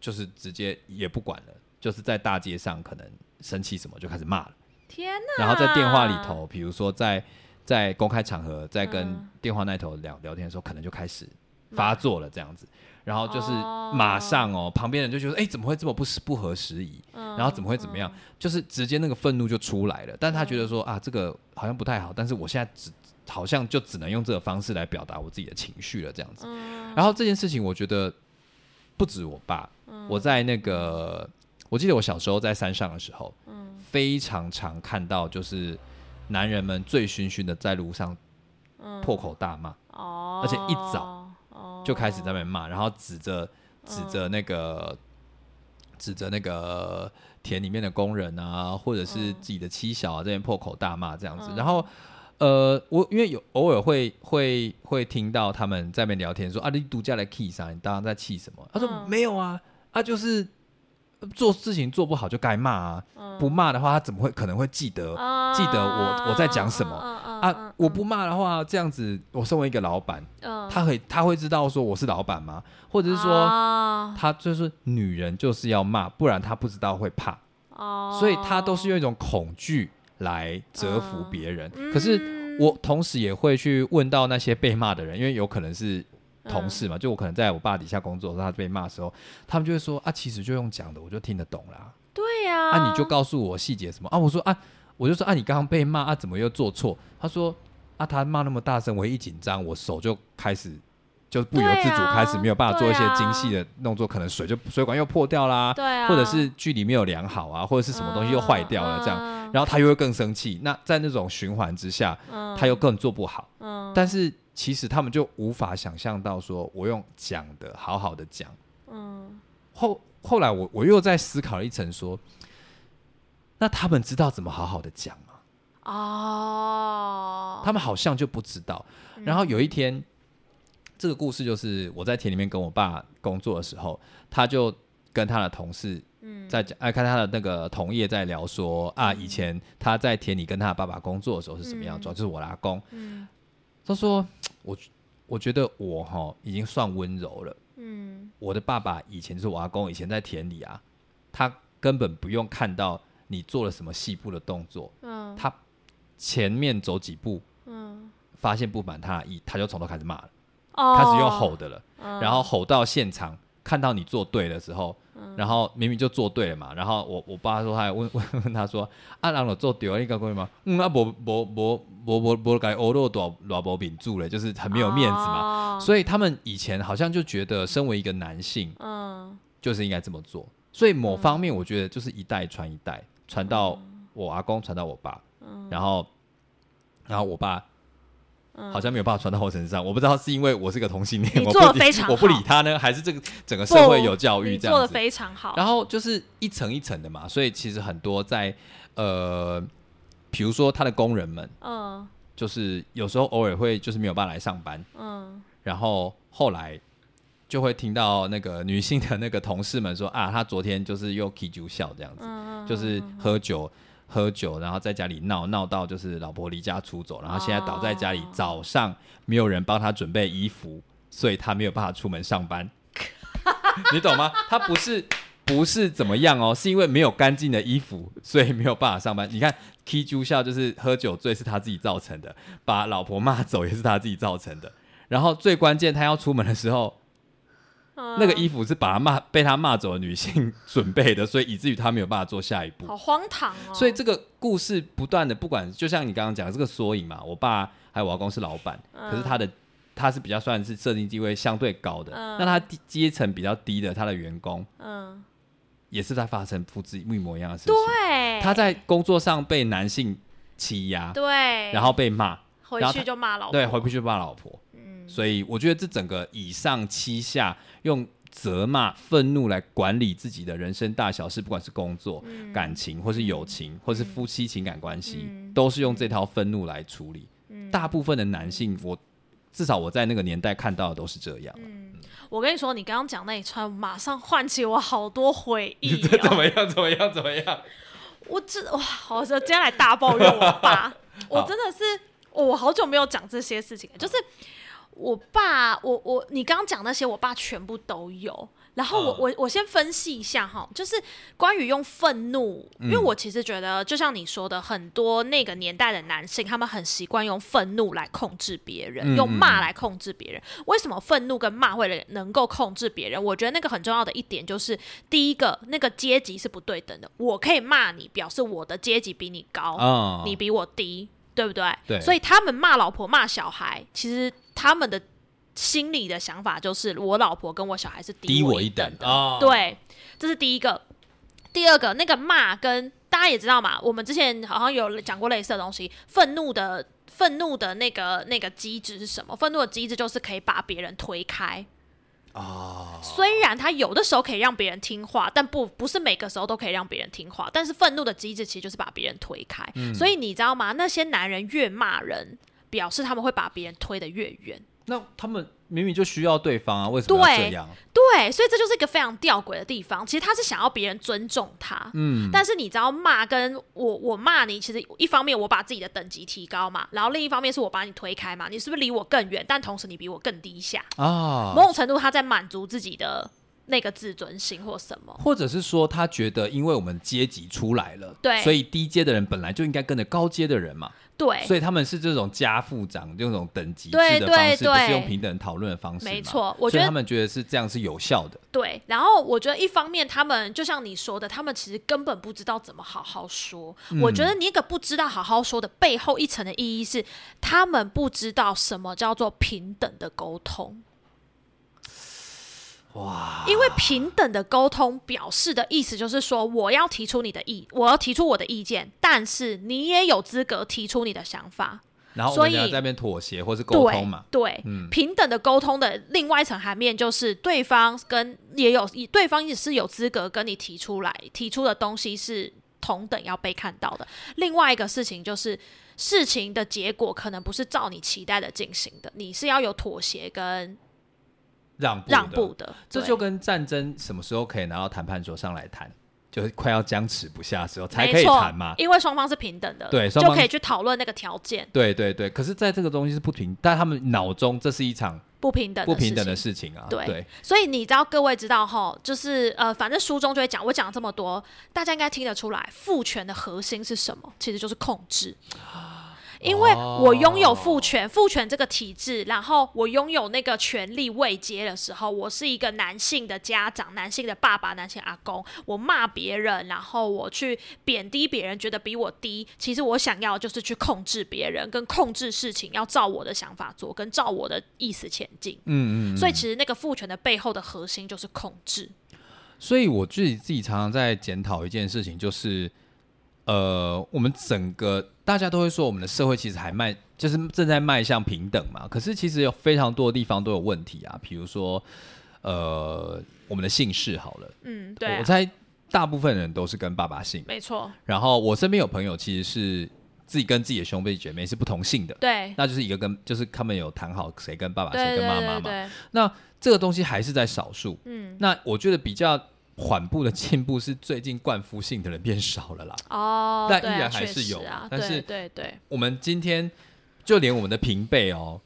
就是直接也不管了，就是在大街上可能生气什么就开始骂了。天哪，然后在电话里头，比如说在在公开场合，在跟嗯电话那头聊聊天的时候，可能就开始发作了这样子。然后就是哦马上哦，旁边人就觉得，哎，怎么会这么不不合时宜？嗯，然后怎么会怎么样？就是直接那个愤怒就出来了。但他觉得说啊，这个好像不太好，但是我现在只好像就只能用这个方式来表达我自己的情绪了，这样子。嗯然后这件事情，我觉得不止我爸，我在那个，我记得我小时候在山上的时候，嗯非常常看到就是男人们醉醺醺的在路上破口大骂，哦，而且一早哦就开始在那边骂，然后指着指着那个、指着那个田里面的工人啊，或者是自己的妻小啊这边破口大骂这样子，然后。呃，我因为有偶尔会会会听到他们在那边聊天说啊，你独家来气啥？你当然在气什么？他说、嗯没有啊，啊就是做事情做不好就该骂啊，嗯不骂的话他怎么会可能会记得、记得我我在讲什么么啊？我不骂的话，这样子我身为一个老板，嗯他会他会知道说我是老板吗？或者是说哦他就是女人就是要骂，不然他不知道会怕，哦所以他都是用一种恐惧来折服别人。嗯可是我同时也会去问到那些被骂的人，因为有可能是同事嘛，就我可能在我爸底下工作的时候，他被骂的时候，他们就会说啊，其实就用讲的，我就听得懂啦。对呀，啊，你就告诉我细节什么啊？我说啊，我就说啊，你刚刚被骂啊，怎么又做错？他说啊，他骂那么大声，我一紧张，我手就开始就不由自主开始没有办法做一些精细的动作，可能水就水管又破掉啦，对啊，或者是距离没有量好啊，或者是什么东西又坏掉了这样，嗯然后他又会更生气。那在那种循环之下，嗯他又更做不好。嗯但是其实他们就无法想象到，说我用讲的好好的讲。嗯后后来我我又在思考了一层，说，那他们知道怎么好好的讲吗？哦，他们好像就不知道。然后有一天，这个故事就是我在田里面跟我爸工作的时候，他就跟他的同事嗯在讲，哎、看他的那个同业在聊说啊，以前他在田里跟他的爸爸工作的时候是什么样状，就是我阿公。嗯他说，我我觉得我哈已经算温柔了。嗯我的爸爸以前就是我阿公，以前在田里啊，他根本不用看到你做了什么细部的动作，嗯他前面走几步，嗯，发现不满他的意，他就从头开始骂了，哦开始用吼的了，嗯然后吼到现场看到你做对的时候，然后明明就做对了嘛，然后我我爸说他还问问 问他说啊，让我做对了，你搞过吗？嗯，啊，无无无无无无该欧若多偌无秉住了，就是很没有面子嘛。嘛所以他们以前好像就觉得，身为一个男性，嗯就是应该这么做。所以某方面，我觉得就是一代传一代，传到我阿公，传到我爸，然后，然后我爸好像没有办法传到我身上。我不知道是因为我是个同性恋，我不理非常好。我不理他呢，还是这个整个社会有教育你做的这样子？非常好，然后就是一层一层的嘛，所以其实很多在呃，比如说他的工人们，嗯。就是有时候偶尔会就是没有办法来上班，嗯。然后后来就会听到那个女性的那个同事们说啊，她昨天就是又 K 酒笑这样子，嗯，就是喝酒喝酒，然后在家里闹闹到就是老婆离家出走，然后现在倒在家里，哦早上没有人帮她准备衣服，所以她没有办法出门上班，你懂吗？她不是。不是怎么样哦，是因为没有干净的衣服，所以没有办法上班。你看，K 猪笑就是喝酒醉是他自己造成的，把老婆骂走也是他自己造成的。然后最关键，他要出门的时候，那个衣服是把他骂被他骂走的女性准备的，所以以至于他没有办法做下一步。好荒唐哦！所以这个故事不断的，不管就像你刚刚讲的这个缩影嘛，我爸还有我老公是老板，可是他的他是比较算是设定地位相对高的，那他阶层比较低的他的员工，嗯，也是在发生复制一模一样的事情。对，他在工作上被男性欺压，对，然后被骂，回去就骂老婆，对，回去就骂老婆。嗯，所以我觉得这整个以上七下用。责骂、愤怒来管理自己的人生大小事，不管是工作、感情，或是友情，或是夫妻情感关系，都是用这套愤怒来处理。大部分的男性，我至少我在那个年代看到的都是这样。嗯，我跟你说，你刚刚讲那一串，马上唤起我好多回忆。怎么样？怎么样？怎么样？我这哇，我今天来大抱怨我爸，我真的是，我好久没有讲这些事情，就是。我爸，我我你刚刚讲那些，我爸全部都有。然后我我我先分析一下哈，就是关于用愤怒，因为我其实觉得，就像你说的，很多那个年代的男性，他们很习惯用愤怒来控制别人，用骂来控制别人。为什么愤怒跟骂会能够控制别人？我觉得那个很重要的一点就是，第一个，那个阶级是不对等的。我可以骂你，表示我的阶级比你高，你比我低，对不对？对。所以他们骂老婆、骂小孩，其实。他们的心里的想法就是，我老婆跟我小孩是低我一等的。对，这是第一个。第二个，那个骂跟大家也知道嘛，我们之前好像有讲过类似的东西。愤怒的愤怒的那个那个机制是什么？愤怒的机制就是可以把别人推开。啊，虽然他有的时候可以让别人听话，但不不是每个时候都可以让别人听话。但是愤怒的机制其实就是把别人推开。所以你知道吗？那些男人越骂人。表示他们会把别人推得越远。那他们明明就需要对方啊，为什么要这样？对，所以这就是一个非常吊诡的地方。其实他是想要别人尊重他，嗯。但是你知道骂跟我我骂你，其实一方面我把自己的等级提高嘛，然后另一方面是我把你推开嘛。你是不是离我更远？但同时你比我更低下啊。某种程度他在满足自己的那个自尊心或什么，或者是说他觉得因为我们阶级出来了，对，所以低阶的人本来就应该跟着高阶的人嘛。对，所以他们是这种家父长这种等级制的方式，不是用平等讨论的方式。没错，我觉得他们觉得是这样是有效的。对，然后我觉得一方面他们就像你说的，他们其实根本不知道怎么好好说。我觉得你一个不知道好好说的背后一层的意义是，他们不知道什么叫做平等的沟通。哇！因为平等的沟通表示的意思就是说，我要提出你的意，我要提出我的意见，但是你也有资格提出你的想法。然后，所以在那边妥协或是沟通嘛？对，平等的沟通的另外一层含面就是，对方跟也有，对方也是有资格跟你提出来，提出的东西是同等要被看到的。另外一个事情就是，事情的结果可能不是照你期待的进行的，你是要有妥协跟。让让步的，这就跟战争什么时候可以拿到谈判桌上来谈，就是快要僵持不下的时候才可以谈嘛。因为双方是平等的，对，就可以去讨论那个条件。对对对，可是，在这个东西是不平，但他们脑中这是一场不平等、不平等的事情啊。对，所以你知道，各位知道哈，就是呃，反正书中就会讲，我讲了这么多，大家应该听得出来，父权的核心是什么？其实就是控制。因为我拥有父权，父权这个体制，然后我拥有那个权力位阶的时候，我是一个男性的家长，男性的爸爸，男性阿公，我骂别人，然后我去贬低别人，觉得比我低，其实我想要就是去控制别人，跟控制事情，要照我的想法做，跟照我的意思前进。嗯嗯。所以其实那个父权的背后的核心就是控制。所以我自己自己常常在检讨一件事情，就是。呃，我们整个大家都会说，我们的社会其实还迈，就是正在迈向平等嘛。可是其实有非常多的地方都有问题啊，比如说，呃，我们的姓氏好了，嗯，对，我猜大部分人都是跟爸爸姓，没错。然后我身边有朋友其实是自己跟自己的兄弟姐妹是不同姓的，对，那就是一个跟就是他们有谈好谁跟爸爸谁跟妈妈嘛。那这个东西还是在少数，嗯，那我觉得比较。缓步的进步是最近冠夫姓的人变少了啦，哦，但依然还是有，但是对对，我们今天就连我们的平辈哦，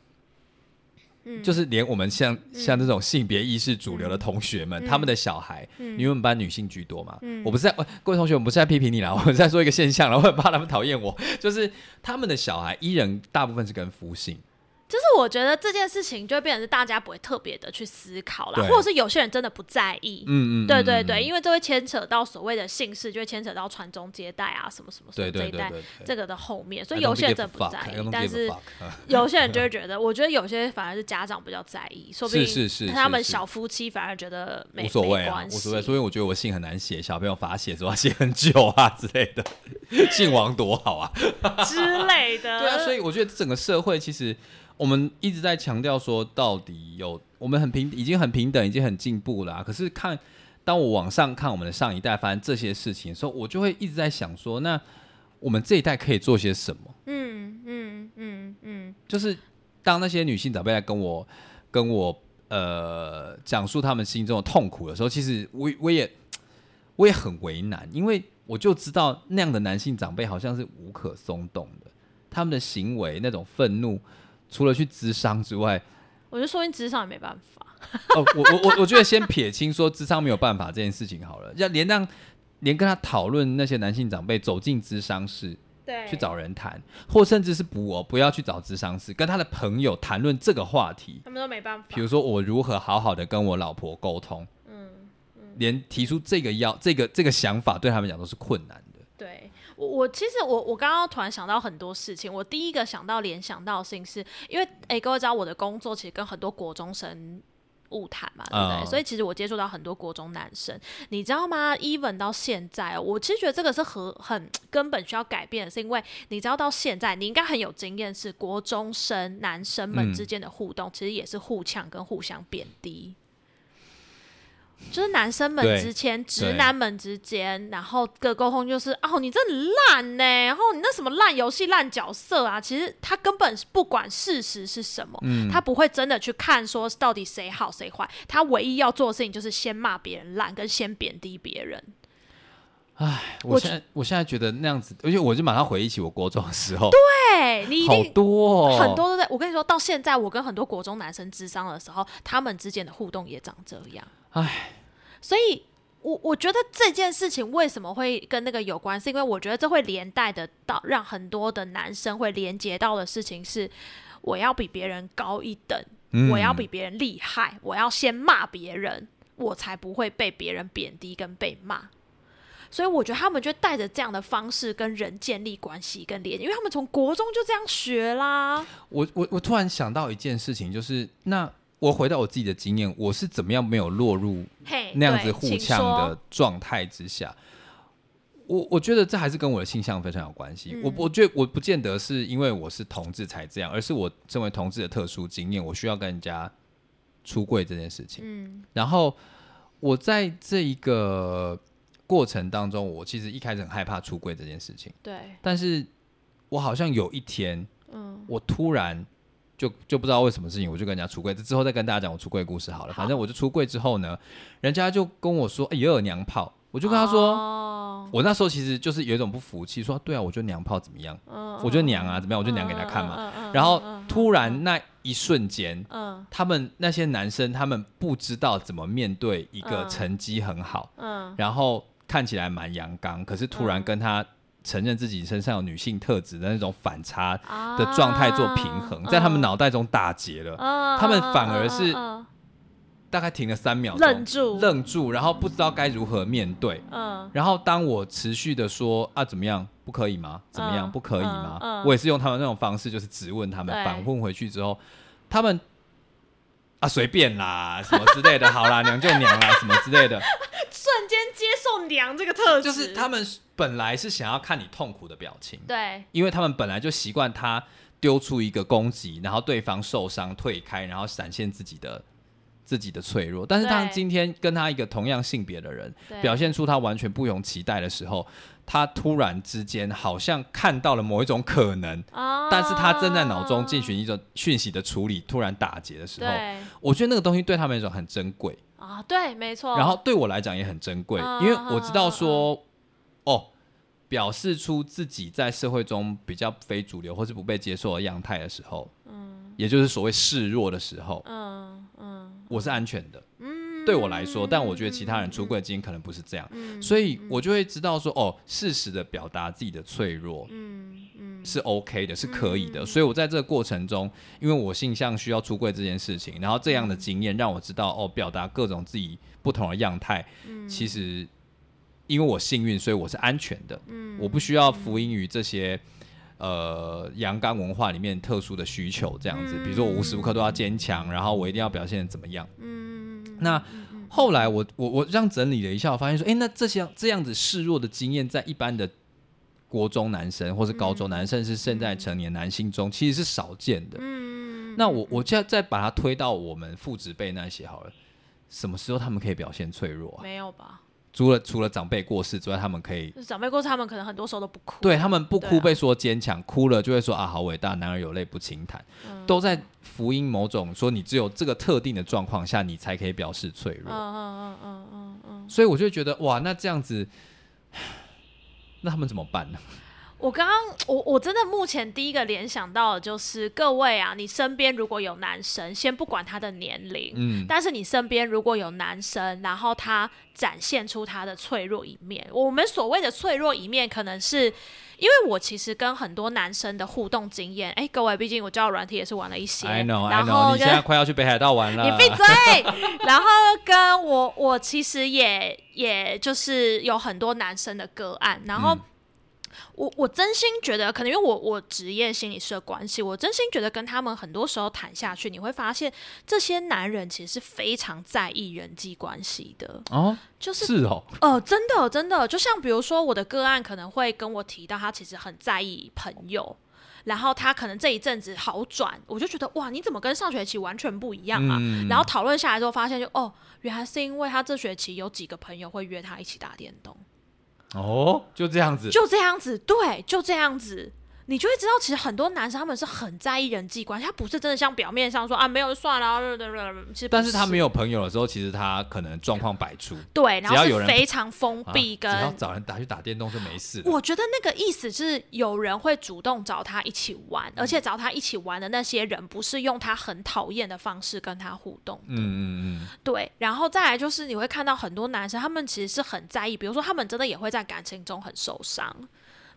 嗯，就是连我们像像这种性别意识主流的同学们，他们的小孩，嗯。因为我们班女性居多嘛，我不是在各位同学，我们不是在批评你啦，我在说一个现象，然后怕他们讨厌我，就是他们的小孩依然大部分是跟夫姓。就是我觉得这件事情就会变成是大家不会特别的去思考啦，或者是有些人真的不在意。嗯嗯，对对对，嗯，因为这会牵扯到所谓的姓氏，就会牵扯到传宗接代啊，什么什么什对么这一代这个的后面，所以有些人真的不在意但是 有些人就会觉得，我觉得有些反而是家长比较在意，说不定是是是他们小夫妻反而觉得没无所谓啊，无所谓。所以我觉得我姓很难写，小朋友罚写说要写很久啊之类的，姓王多好啊。之类的。对啊，所以我觉得整个社会其实我们一直在强调说，到底有我们很平，已经很平等，已经很进步了啊、可是看当我往上看我们的上一代发生这些事情的时候，我就会一直在想说，那我们这一代可以做些什么？嗯嗯嗯嗯，就是当那些女性长辈来跟我跟我呃讲述他们心中的痛苦的时候，其实我我也我也很为难，因为我就知道那样的男性长辈好像是无可松动的，他们的行为那种愤怒，除了去咨商之外，我就说你职商也没办法。哦，我我我 我觉得先撇清说智商没有办法这件事情好了，要连让连跟他讨论那些男性长辈走进咨商室对去找人谈，或甚至是不哦不要去找咨商室，跟他的朋友谈论这个话题。他们都没办法。比如说我如何好好的跟我老婆沟通，嗯，连提出这个要这个这个想法对他们讲都是困难我，我其实我我刚刚突然想到很多事情。我第一个想到联想到的事情是，因为诶，各位知道我的工作其实跟很多国中生物谈嘛，对不对？嗯所以其实我接触到很多国中男生，你知道吗？even 到现在，我其实觉得这个是很很根本需要改变的，是因为你知道到现在，你应该很有经验，是国中生男生们嗯之间的互动，其实也是互呛跟互相贬低。就是男生们之间、直男们之间，然后的沟通就是哦，你这很烂呢，然后你那什么烂游戏、烂角色啊，其实他根本不管事实是什么，嗯他不会真的去看说到底谁好谁坏，他唯一要做的事情就是先骂别人烂，跟先贬低别人。我我现在我现在觉得那样子，而且我就马上回忆起我国中的时候，对你一好定多、哦、很多都在。我跟你说到现在，我跟很多国中男生智商的时候，他们之间的互动也长这样。唉，所以我我觉得这件事情为什么会跟那个有关，是因为我觉得这会连带的到让很多的男生会连接到的事情是，我要比别人高一等，嗯我要比别人厉害，我要先骂别人，我才不会被别人贬低跟被骂。所以我觉得他们就带着这样的方式跟人建立关系跟连接，因为他们从国中就这样学啦。我我我突然想到一件事情，就是那我回到我自己的经验，我是怎么样没有落入，那样子互呛的状态之下，我我觉得这还是跟我的性向非常有关系。嗯我我觉得我不见得是因为我是同志才这样，而是我身为同志的特殊经验，我需要跟人家出柜这件事情。嗯然后我在这一个过程当中，我其实一开始很害怕出柜这件事情，对，但是我好像有一天，嗯我突然就就不知道为什么事情，我就跟人家出柜。这之后再跟大家讲我出柜的故事好了。好反正我就出柜之后呢，人家就跟我说：“哎、也有娘炮。”我就跟他说。哦我那时候其实就是有一种不服气，说对啊，我就娘炮怎么样？嗯我就娘啊，怎么样？我就娘给他看嘛。嗯嗯嗯然后嗯突然那一瞬间，嗯他们那些男生，他们不知道怎么面对一个嗯成绩很好，嗯然后看起来蛮阳刚，可是突然嗯。跟他承认自己身上有女性特质的那种反差啊。的状态做平衡，在他们脑袋中打结了，嗯。他们反而是大概停了三秒钟，愣住。愣住，然后不知道该如何面对。嗯。然后当我持续的说啊怎么样？不可以吗？怎么样？嗯不可以吗？嗯嗯我也是用他们那种方式，就是质问他们，反问回去之后，他们啊随便啦，什么之类的，好啦，娘就娘啦，什么之类的，瞬间接受娘这个特质，就是他们本来是想要看你痛苦的表情，对。因为他们本来就习惯他丢出一个攻击，然后对方受伤退开，然后展现自己的自己的脆弱。但是当今天跟他一个同样性别的人表现出他完全不容期待的时候，他突然之间好像看到了某一种可能，啊但是他正在脑中进行一种讯息的处理，突然打结的时候，对我觉得那个东西对他们来说很珍贵。啊，对，没错。然后对我来讲也很珍贵，嗯因为我知道说，哦，表示出自己在社会中比较非主流或是不被接受的样态的时候，嗯，也就是所谓示弱的时候，嗯嗯我是安全的。嗯，对我来说，但我觉得其他人出柜的经验可能不是这样，所以我就会知道说，哦，适时的表达自己的脆弱，嗯嗯是 OK 的，是可以的。所以我在这个过程中，因为我性向需要出柜这件事情，然后这样的经验让我知道，哦，表达各种自己不同的样态，其实因为我幸运，所以我是安全的。嗯，我不需要福音于这些呃阳刚文化里面特殊的需求，这样子。比如说我无时无刻都要坚强，然后我一定要表现怎么样。嗯，那后来我我我这样整理了一下，我发现说，哎，那这些这样子示弱的经验，在一般的。国中男生或是高中男生是现在成年男性中其实是少见的。嗯，那我我现在再把它推到我们父职辈那些好了，什么时候他们可以表现脆弱？没有吧？除了除了长辈过世之外，他们可以长辈过世，他们可能很多时候都不哭。对他们不哭被说坚强，哭了就会说啊好伟大，男儿有泪不轻弹，都在福音某种说你只有这个特定的状况下，你才可以表示脆弱。嗯嗯嗯嗯嗯嗯。所以我就觉得哇，那这样子。那他们怎么办呢？我刚刚，我我真的目前第一个联想到的就是各位啊，你身边如果有男生，先不管他的年龄，嗯，但是你身边如果有男生，然后他展现出他的脆弱一面，我们所谓的脆弱一面，可能是因为我其实跟很多男生的互动经验，哎，各位，毕竟我教软体也是玩了一些，I know，你现在快要去北海道玩了，你闭嘴。然后跟我，我其实也也就是有很多男生的个案，然后。我我真心觉得，可能因为我我职业心理师的关系，我真心觉得跟他们很多时候谈下去，你会发现这些男人其实是非常在意人际关系的哦，就是是哦，呃，真的真的，就像比如说我的个案可能会跟我提到，他其实很在意朋友，然后他可能这一阵子好转，我就觉得哇，你怎么跟上学期完全不一样啊？然后讨论下来之后，发现就哦，原来是因为他这学期有几个朋友会约他一起打电动。哦，就这样子，就这样子，对，就这样子。你就会知道，其实很多男生他们是很在意人际关系，他不是真的像表面上说啊，没有就算了。其实，但是他没有朋友的时候，其实他可能状况百出。对，然后是非常封闭，跟只要找人打去打电动就没事。我觉得那个意思是有人会主动找他一起玩，而且找他一起玩的那些人不是用他很讨厌的方式跟他互动。嗯嗯嗯。对，然后再来就是你会看到很多男生，他们其实是很在意，比如说他们真的也会在感情中很受伤。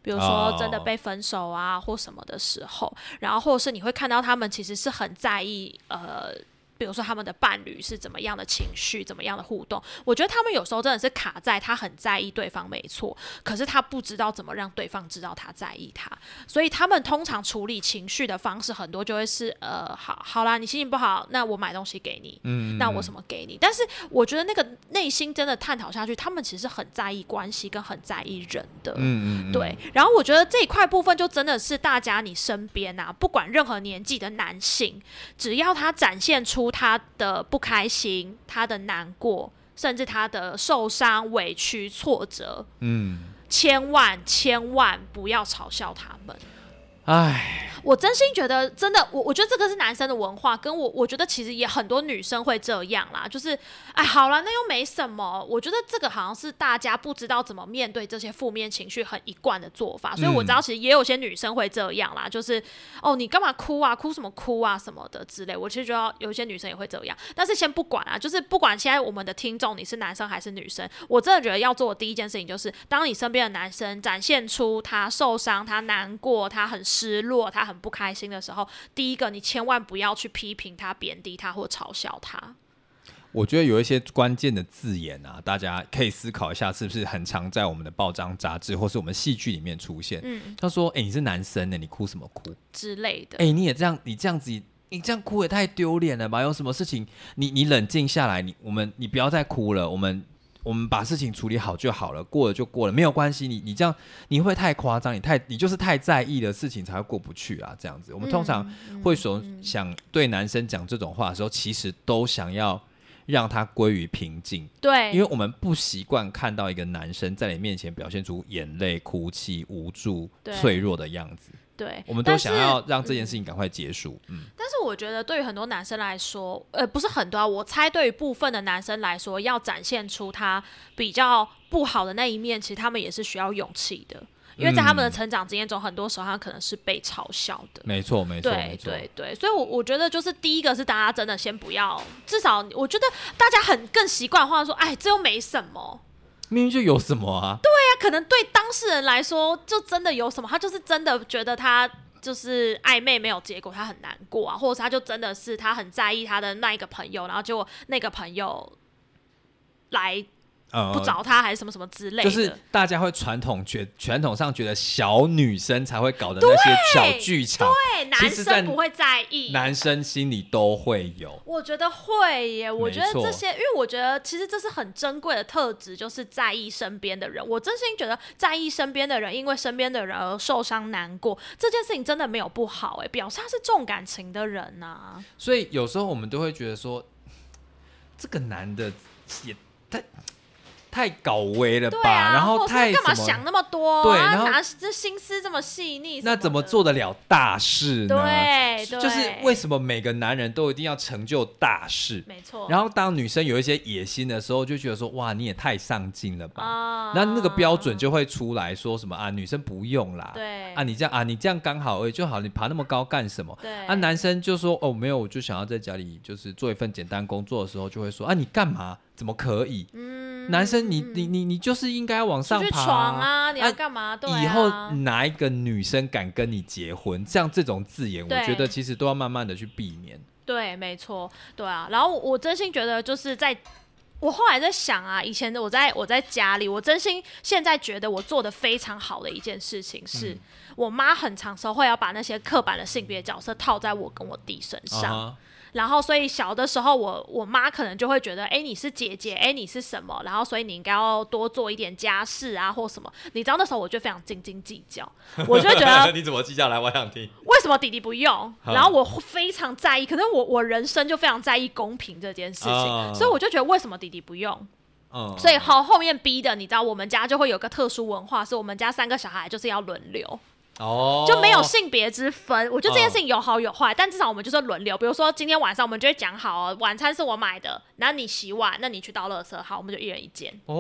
比如说真的被分手啊或什么的时候，然后或者是你会看到他们其实是很在意呃。比如说他们的伴侣是怎么样的情绪，怎么样的互动？我觉得他们有时候真的是卡在他很在意对方，没错，可是他不知道怎么让对方知道他在意他，所以他们通常处理情绪的方式很多就会是呃，好好啦，你心情不好，那我买东西给你，嗯，那我什么给你？但是我觉得那个内心真的探讨下去，他们其实很在意关系跟很在意人的，嗯嗯，对。然后我觉得这一块部分就真的是大家你身边啊，不管任何年纪的男性，只要他展现出。他的不开心，他的难过，甚至他的受伤、委屈、挫折，嗯，千万千万不要嘲笑他们。唉，我真心觉得，真的，我我觉得这个是男生的文化，跟我我觉得其实也很多女生会这样啦，就是，哎，好了，那又没什么。我觉得这个好像是大家不知道怎么面对这些负面情绪很一贯的做法，所以我知道其实也有些女生会这样啦，就是，哦，你干嘛哭啊？哭什么哭啊？什么的之类。我其实觉得有些女生也会这样，但是先不管啊，就是不管现在我们的听众你是男生还是女生，我真的觉得要做的第一件事情就是，当你身边的男生展现出他受伤、他难过、他很。失落，他很不开心的时候，第一个，你千万不要去批评他、贬低他或嘲笑他。我觉得有一些关键的字眼啊，大家可以思考一下，是不是很常在我们的报章、杂志或是我们戏剧里面出现？嗯，他说：“哎，你是男生呢，你哭什么哭之类的？哎，你也这样，你这样子，你这样哭也太丢脸了吧？有什么事情，你你冷静下来，你我们你不要再哭了，我们。”我们把事情处理好就好了，过了就过了，没有关系。你你这样，你会太夸张，你太你就是太在意的事情才会过不去啊。这样子，我们通常会说想对男生讲这种话的时候，其实都想要让他归于平静。对，因为我们不习惯看到一个男生在你面前表现出眼泪、哭泣、无助、脆弱的样子。对，我们都想要让这件事情赶快结束。嗯，但是我觉得对于很多男生来说，呃，不是很多啊，我猜对于部分的男生来说，要展现出他比较不好的那一面，其实他们也是需要勇气的，因为在他们的成长经验中，很多时候他可能是被嘲笑的。没错，没错，对，对，对。所以，我我觉得就是第一个是大家真的先不要，至少我觉得大家很更习惯话说，哎，这又没什么。明明就有什么啊？对啊可能对当事人来说，就真的有什么，他就是真的觉得他就是暧昧没有结果，他很难过啊，或者他就真的是他很在意他的那一个朋友，然后结果那个朋友来呃不找他，还是什么什么之类的，就是大家会传统觉传统上觉得小女生才会搞的那些小剧场，对男生不会在意，男生心里都会有。我觉得会耶，我觉得这些，因为我觉得其实这是很珍贵的特质，就是在意身边的人。我真心觉得在意身边的人，因为身边的人而受伤难过，这件事情真的没有不好哎，表示他是重感情的人呐、所以有时候我们都会觉得说，这个男的也太太搞威了吧，啊，然后太干嘛想那么多、啊？对然后这心思这么细腻，那怎么做得了大事呢？对对就是为什么每个男人都一定要成就大事？没错，然后当女生有一些野心的时候，就觉得说哇，你也太上进了吧。啊那那个标准就会出来说什么啊，女生不用啦，对啊，你这样啊，你这样刚好而已就好，你爬那么高干什么？对啊，男生就说哦，没有，我就想要在家里就是做一份简单工作的时候，就会说啊，你干嘛？怎么可以？嗯男生你你你你就是应该往上爬闯啊，你要干嘛？对啊以后哪一个女生敢跟你结婚？像这种字眼，我觉得其实都要慢慢的去避免。对，没错，对啊。然后我我真心觉得，就是在我后来在想啊，以前的我在我在家里，我真心现在觉得我做的非常好的一件事情是，嗯我妈很长时候会要把那些刻板的性别角色套在我跟我弟身上。然后，所以小的时候我，我妈可能就会觉得，哎，你是姐姐，哎，你是什么？然后，所以你应该要多做一点家事啊，或什么。你知道那时候我就非常斤斤计较，我就觉得 你怎么记下来？我想听。为什么弟弟不用？然后我非常在意，可能我我人生就非常在意公平这件事情，啊所以我就觉得为什么弟弟不用？嗯，所以好后面逼的，你知道，我们家就会有个特殊文化，是我们家三个小孩就是要轮流，哦，就没有性别之分。我觉得这件事情有好有坏，但至少我们就是轮流。比如说今天晚上我们就会讲好哦，晚餐是我买的，然后你洗碗，那你去倒垃圾，好，我们就一人一间。哦，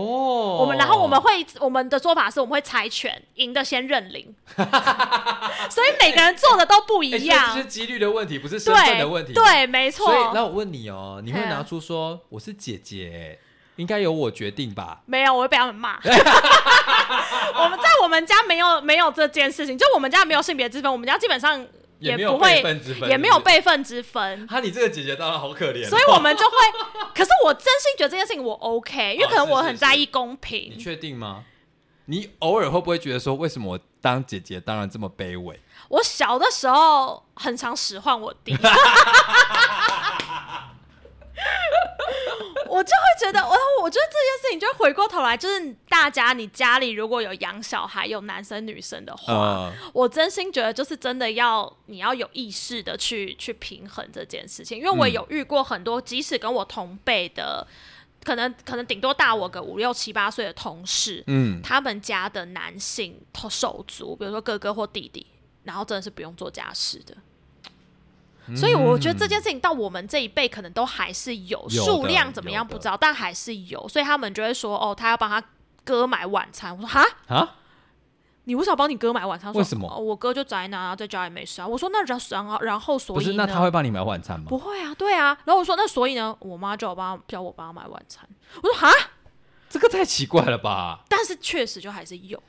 我们然后我们会我们的做法是我们会猜拳，赢的先认领，所以每个人做的都不一样。这是几率的问题，不是身份的问题。，对，没错所以。那我问你哦，你会嗯拿出说我是姐姐，应该由我决定吧？没有，我会被他们骂。我们在我们家没有没有这件事情，就我们家没有性别之分，我们家基本上也没有不会也没有辈分之分。哈，你这个姐姐当然好可怜哦。所以我们就会，可是我真心觉得这件事情我 OK，因为可能我很在意公平你平。确定吗？你偶尔会不会觉得说，为什么我当姐姐当然这么卑微？我小的时候很常使唤我弟，我就会觉得，我我觉得这件事情就回过头来，就是大家你家里如果有养小孩，有男生女生的话，呃，我真心觉得就是真的要你要有意识的去去平衡这件事情，因为我嗯有遇过很多，即使跟我同辈的，可能可能顶多大我个五六七八岁的同事，嗯，他们家的男性手足，比如说哥哥或弟弟，然后真的是不用做家事的。所以我觉得这件事情到我们这一辈可能都还是有，有数量怎么样不知道，但还是有，所以他们就会说哦，他要帮他哥买晚餐。我说哈，啊，你为什么帮你哥买晚餐？为什么哦我哥就宅男啊，在家也没事啊。我说那然然后然后所不是，以？那他会帮你买晚餐吗？不会啊？对啊。然后我说那所以呢？我妈叫我帮叫我帮他买晚餐。我说哈，这个太奇怪了吧？但是确实就还是有，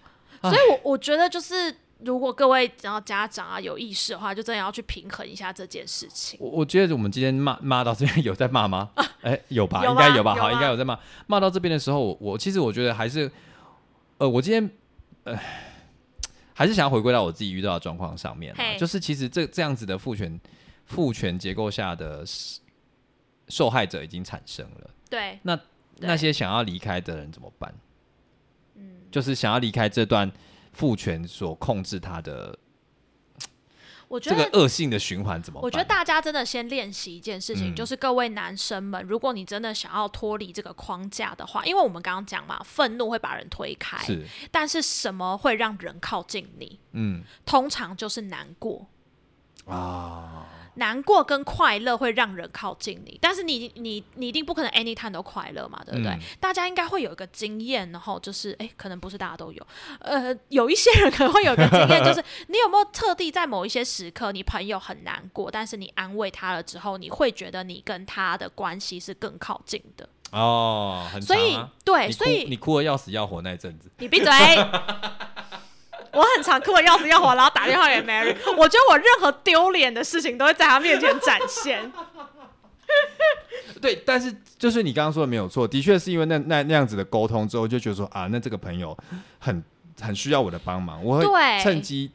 所以我我觉得就是如果各位然后家长啊有意识的话，就真的要去平衡一下这件事情。我我觉得我们今天骂骂到这边有在骂吗？哎、有吧，有应该有吧，好，应该有在骂。骂到这边的时候，我我其实我觉得还是，呃，我今天呃，还是想要回归到我自己遇到的状况上面啊，就是其实这这样子的父权父权结构下的受受害者已经产生了，对，那对。那些想要离开的人怎么办？嗯，就是想要离开这段父权所控制他的我觉得这个恶性的循环怎么办？我觉得大家真的先练习一件事情，嗯就是各位男生们，如果你真的想要脱离这个框架的话，因为我们刚刚讲嘛，愤怒会把人推开，是但是什么会让人靠近你？嗯通常就是难过。啊。难过跟快乐会让人靠近你，但是你你你一定不可能 anytime 都快乐嘛，对不对？嗯大家应该会有一个经验，然后就是，哎，可能不是大家都有，呃，有一些人可能会有一个经验，就是你有没有特地在某一些时刻，你朋友很难过，但是你安慰他了之后，你会觉得你跟他的关系是更靠近的。哦，很所以对，所以你哭的要死要活那一阵子，你闭嘴！我很常哭的要死要活，然后打电话给 Mary。我觉得我任何丢脸的事情都会在他面前展现。对，但是就是你刚刚说的没有错，的确是因为那那那样子的沟通之后，就觉得说啊，那这个朋友很很需要我的帮忙，我会对趁机。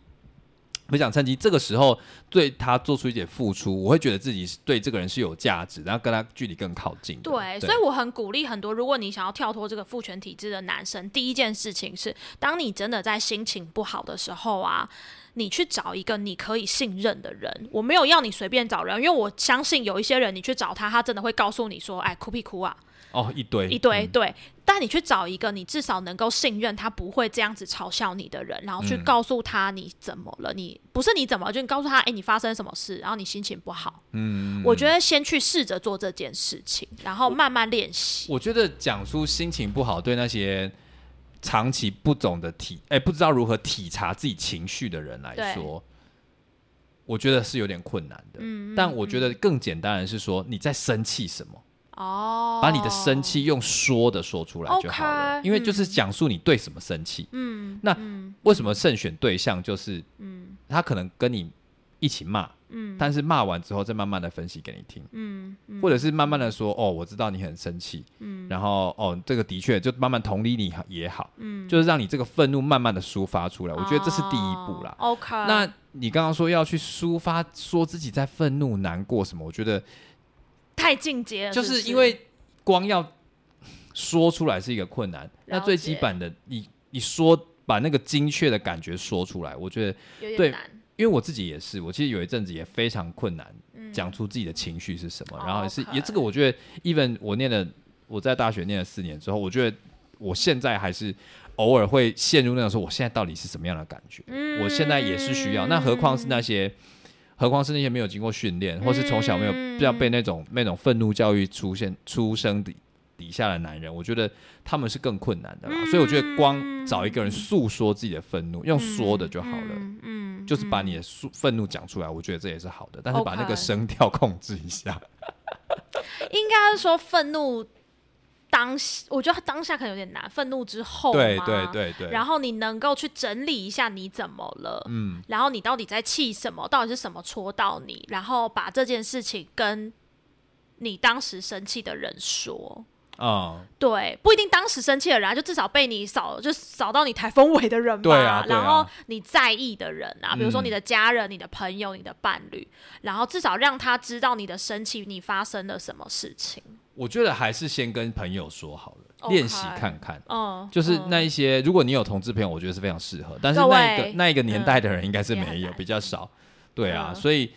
不想趁机这个时候对他做出一点付出，我会觉得自己是对这个人是有价值，然后跟他距离更靠近的。对，所以我很鼓励很多，如果你想要跳脱这个父权体制的男生，第一件事情是，当你真的在心情不好的时候啊。你去找一个你可以信任的人，我没有要你随便找人，因为我相信有一些人，你去找他，他真的会告诉你说，哎，哭屁哭啊，哦，一堆一堆，嗯对。但你去找一个你至少能够信任他不会这样子嘲笑你的人，然后去嗯告诉他你怎么了，你不是你怎么，就你告诉他，哎，你发生什么事，然后你心情不好。嗯，我觉得先去试着做这件事情，然后慢慢练习。我觉得讲出心情不好，对那些长期不懂得体，哎、不知道如何体察自己情绪的人来说，我觉得是有点困难的。嗯但我觉得更简单的是说，你在生气什么，哦，把你的生气用说的说出来就好了。因为就是讲述你对什么生气。嗯，那嗯为什么慎选对象就是，嗯他可能跟你一起骂，嗯但是骂完之后再慢慢的分析给你听。嗯嗯或者是慢慢的说，哦，我知道你很生气，嗯然后哦，这个的确就慢慢同理你也好，嗯，就是让你这个愤怒慢慢的抒发出来，我觉得这是第一步啦。哦 OK，那你刚刚说要去抒发，说自己在愤怒、难过什么，我觉得太进阶了，就是是？因为光要说出来是一个困难，那最基本的，你你说把那个精确的感觉说出来，我觉得，对有点难。因为我自己也是，我其实有一阵子也非常困难，嗯。讲出自己的情绪是什么，哦然后也是也这个我觉得，even 我念了我在大学念了四年之后，我觉得我现在还是偶尔会陷入那种说我现在到底是什么样的感觉，嗯。我现在也是需要，那何况是那些。何况是那些没有经过训练，或是从小没有不要被那种那种愤怒教育出现出生底底下的男人，我觉得他们是更困难的啦。所以我觉得光找一个人诉说自己的愤怒，用说的就好了。嗯嗯，就是把嗯你的诉愤怒讲出来，我觉得这也是好的，但是把那个声调控制一下。应该是说愤怒当下，我觉得当下可能有点难，愤怒之后对嘛对对对，然后你能够去整理一下你怎么了，嗯，然后你到底在气什么，到底是什么戳到你，然后把这件事情跟你当时生气的人说。啊、对，不一定当时生气的人啊，就至少被你扫，就扫到你台风尾的人吧。对啊对啊然后你在意的人啊，比如说嗯你的家人、你的朋友、你的伴侣，然后至少让他知道你的生气，你发生了什么事情。我觉得还是先跟朋友说好了练习看看。嗯，就是嗯那一些，如果你有同志朋友，我觉得是非常适合。但是那一个那一个年代的人应该是没有，难比较少。对啊，嗯所以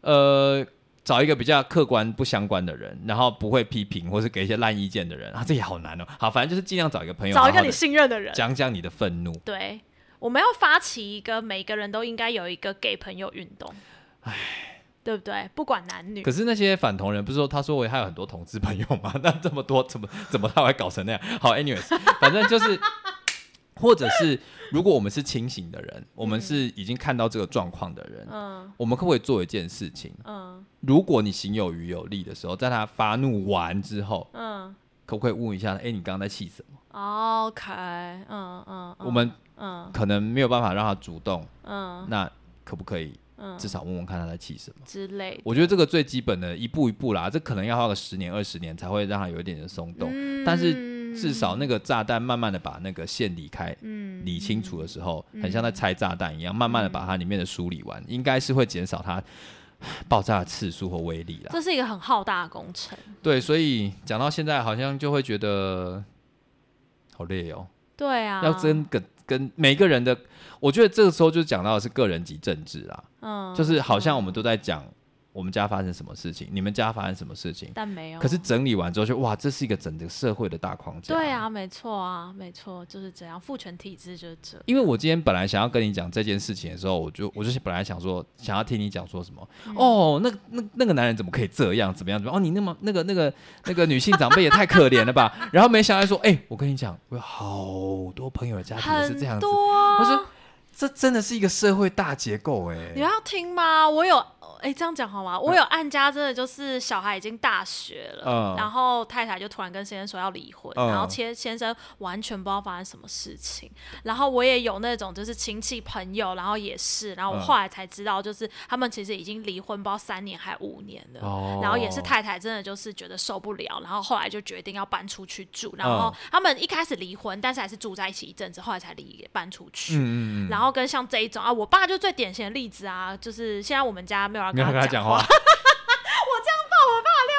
呃，找一个比较客观不相关的人，然后不会批评或是给一些烂意见的人啊，这也好难哦。好，反正就是尽量找一个朋友，找一个你信任的人。讲讲你的愤怒。对，我们要发起一个每个人都应该有一个给朋友运动。对不对？不管男女可。是那些反同人不是说他说我还有很多同志朋友吗？那这么多怎么怎么他会搞成那样？好，anyways，反正就是，或者是如果我们是清醒的人，我们是已经看到这个状况的人，嗯我们可不可以做一件事情？嗯如果你行有余有力的时候，在他发怒完之后，嗯可不可以问一下？哎、你刚刚在气什么？，OK，嗯嗯，嗯我们嗯可能没有办法让他主动，嗯那可不可以嗯至少问问看他在气什么？之类的。我觉得这个最基本的一步一步啦，这可能要花个十年二十年才会让他有一点点松动。嗯但是至少那个炸弹慢慢的把那个线理开、嗯理清楚的时候，很像在拆炸弹一样，慢慢的把它里面的梳理完，应该是会减少它爆炸的次数和威力啦。这是一个很浩大的工程。对，所以讲到现在，好像就会觉得好累哦，对啊，要真跟跟每个人的，我觉得这个时候就讲到的是个人及政治啦，嗯，就是好像我们都在讲我们家发生什么事情，你们家发生什么事情，但没有。可是整理完之后就哇，这是一个整个社会的大框架。对啊，没错啊，没错，就是这样。父权体制就是这。因为我今天本来想要跟你讲这件事情的时候，我就我就是本来想说，想要听你讲说什么、嗯哦，那那那个男人怎么可以这样，怎么样怎么样？哦，你那么那个那个 那个女性长辈也太可怜了吧？然后没想到说，哎、我跟你讲，我有好多朋友的家庭是这样子。多我啊，说这真的是一个社会大结构哎、你要听吗？我有，哎、这样讲好吗？我有案家，真的就是小孩已经大学了，嗯然后太太就突然跟先生说要离婚，嗯然后先先生完全不知道发生什么事情。然后我也有那种就是亲戚朋友，然后也是，然后我嗯后来才知道，就是他们其实已经离婚，不知道三年还五年了。哦然后也是太太真的就是觉得受不了，然后后来就决定要搬出去住。然后嗯他们一开始离婚，但是还是住在一起一阵子，后来才离搬出去。嗯然后跟像这一种啊，我爸就最典型的例子啊，就是现在我们家没有人没有跟他讲话，讲话。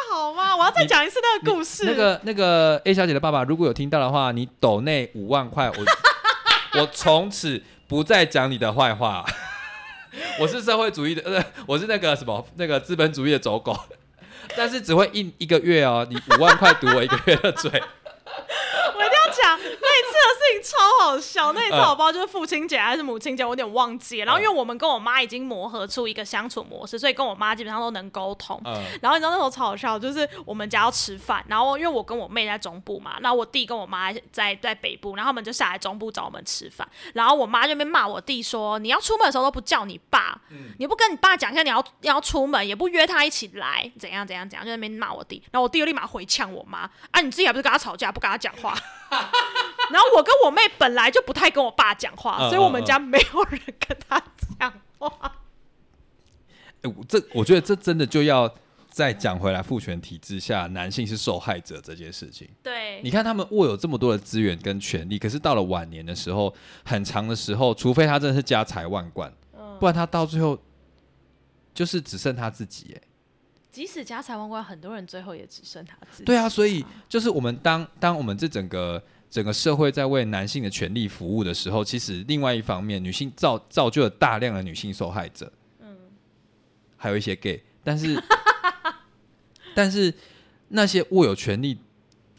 好吗？我要再讲一次那个故事。那个那个 A 小姐的爸爸，如果有听到的话，你抖内五万块，我 我从此不再讲你的坏话。我是社会主义的，呃，我是那个什么那个资本主义的走狗，但是只会印一个月哦，你五万块堵我一个月的嘴。我一定要讲那一次的事情超好笑。那一次嗯我不知道就是父亲节还是母亲节，我有点忘记了。然后因为我们跟我妈已经磨合出一个相处模式，所以跟我妈基本上都能沟通。嗯然后你知道那时候超好笑，就是我们家要吃饭，然后因为我跟我妹在中部嘛，然后我弟跟我妈在在北部，然后他们就下来中部找我们吃饭，然后我妈就那边骂我弟说：“你要出门的时候都不叫你爸，你不跟你爸讲一下你要要出门，也不约他一起来，怎样怎样怎样，就在那边骂我弟。”然后我弟又立马回呛我妈：“啊，你自己还不是跟他吵架，不跟他讲话？”然后我跟我妹本来就不太跟我爸讲话，嗯所以我们家没有人跟他讲话。欸我这我觉得这真的就要再讲回来，父权体制下男性是受害者这件事情。对，你看他们握有这么多的资源跟权利，可是到了晚年的时候，很长的时候，除非他真的是家财万贯，不然他到最后就是只剩他自己。哎，即使家财万贯，很多人最后也只剩他自己。对啊，所以就是我们当当我们这整个整个社会在为男性的权利服务的时候，其实另外一方面，女性造造就了大量的女性受害者，嗯，还有一些 gay，但是 但是那些握有权利、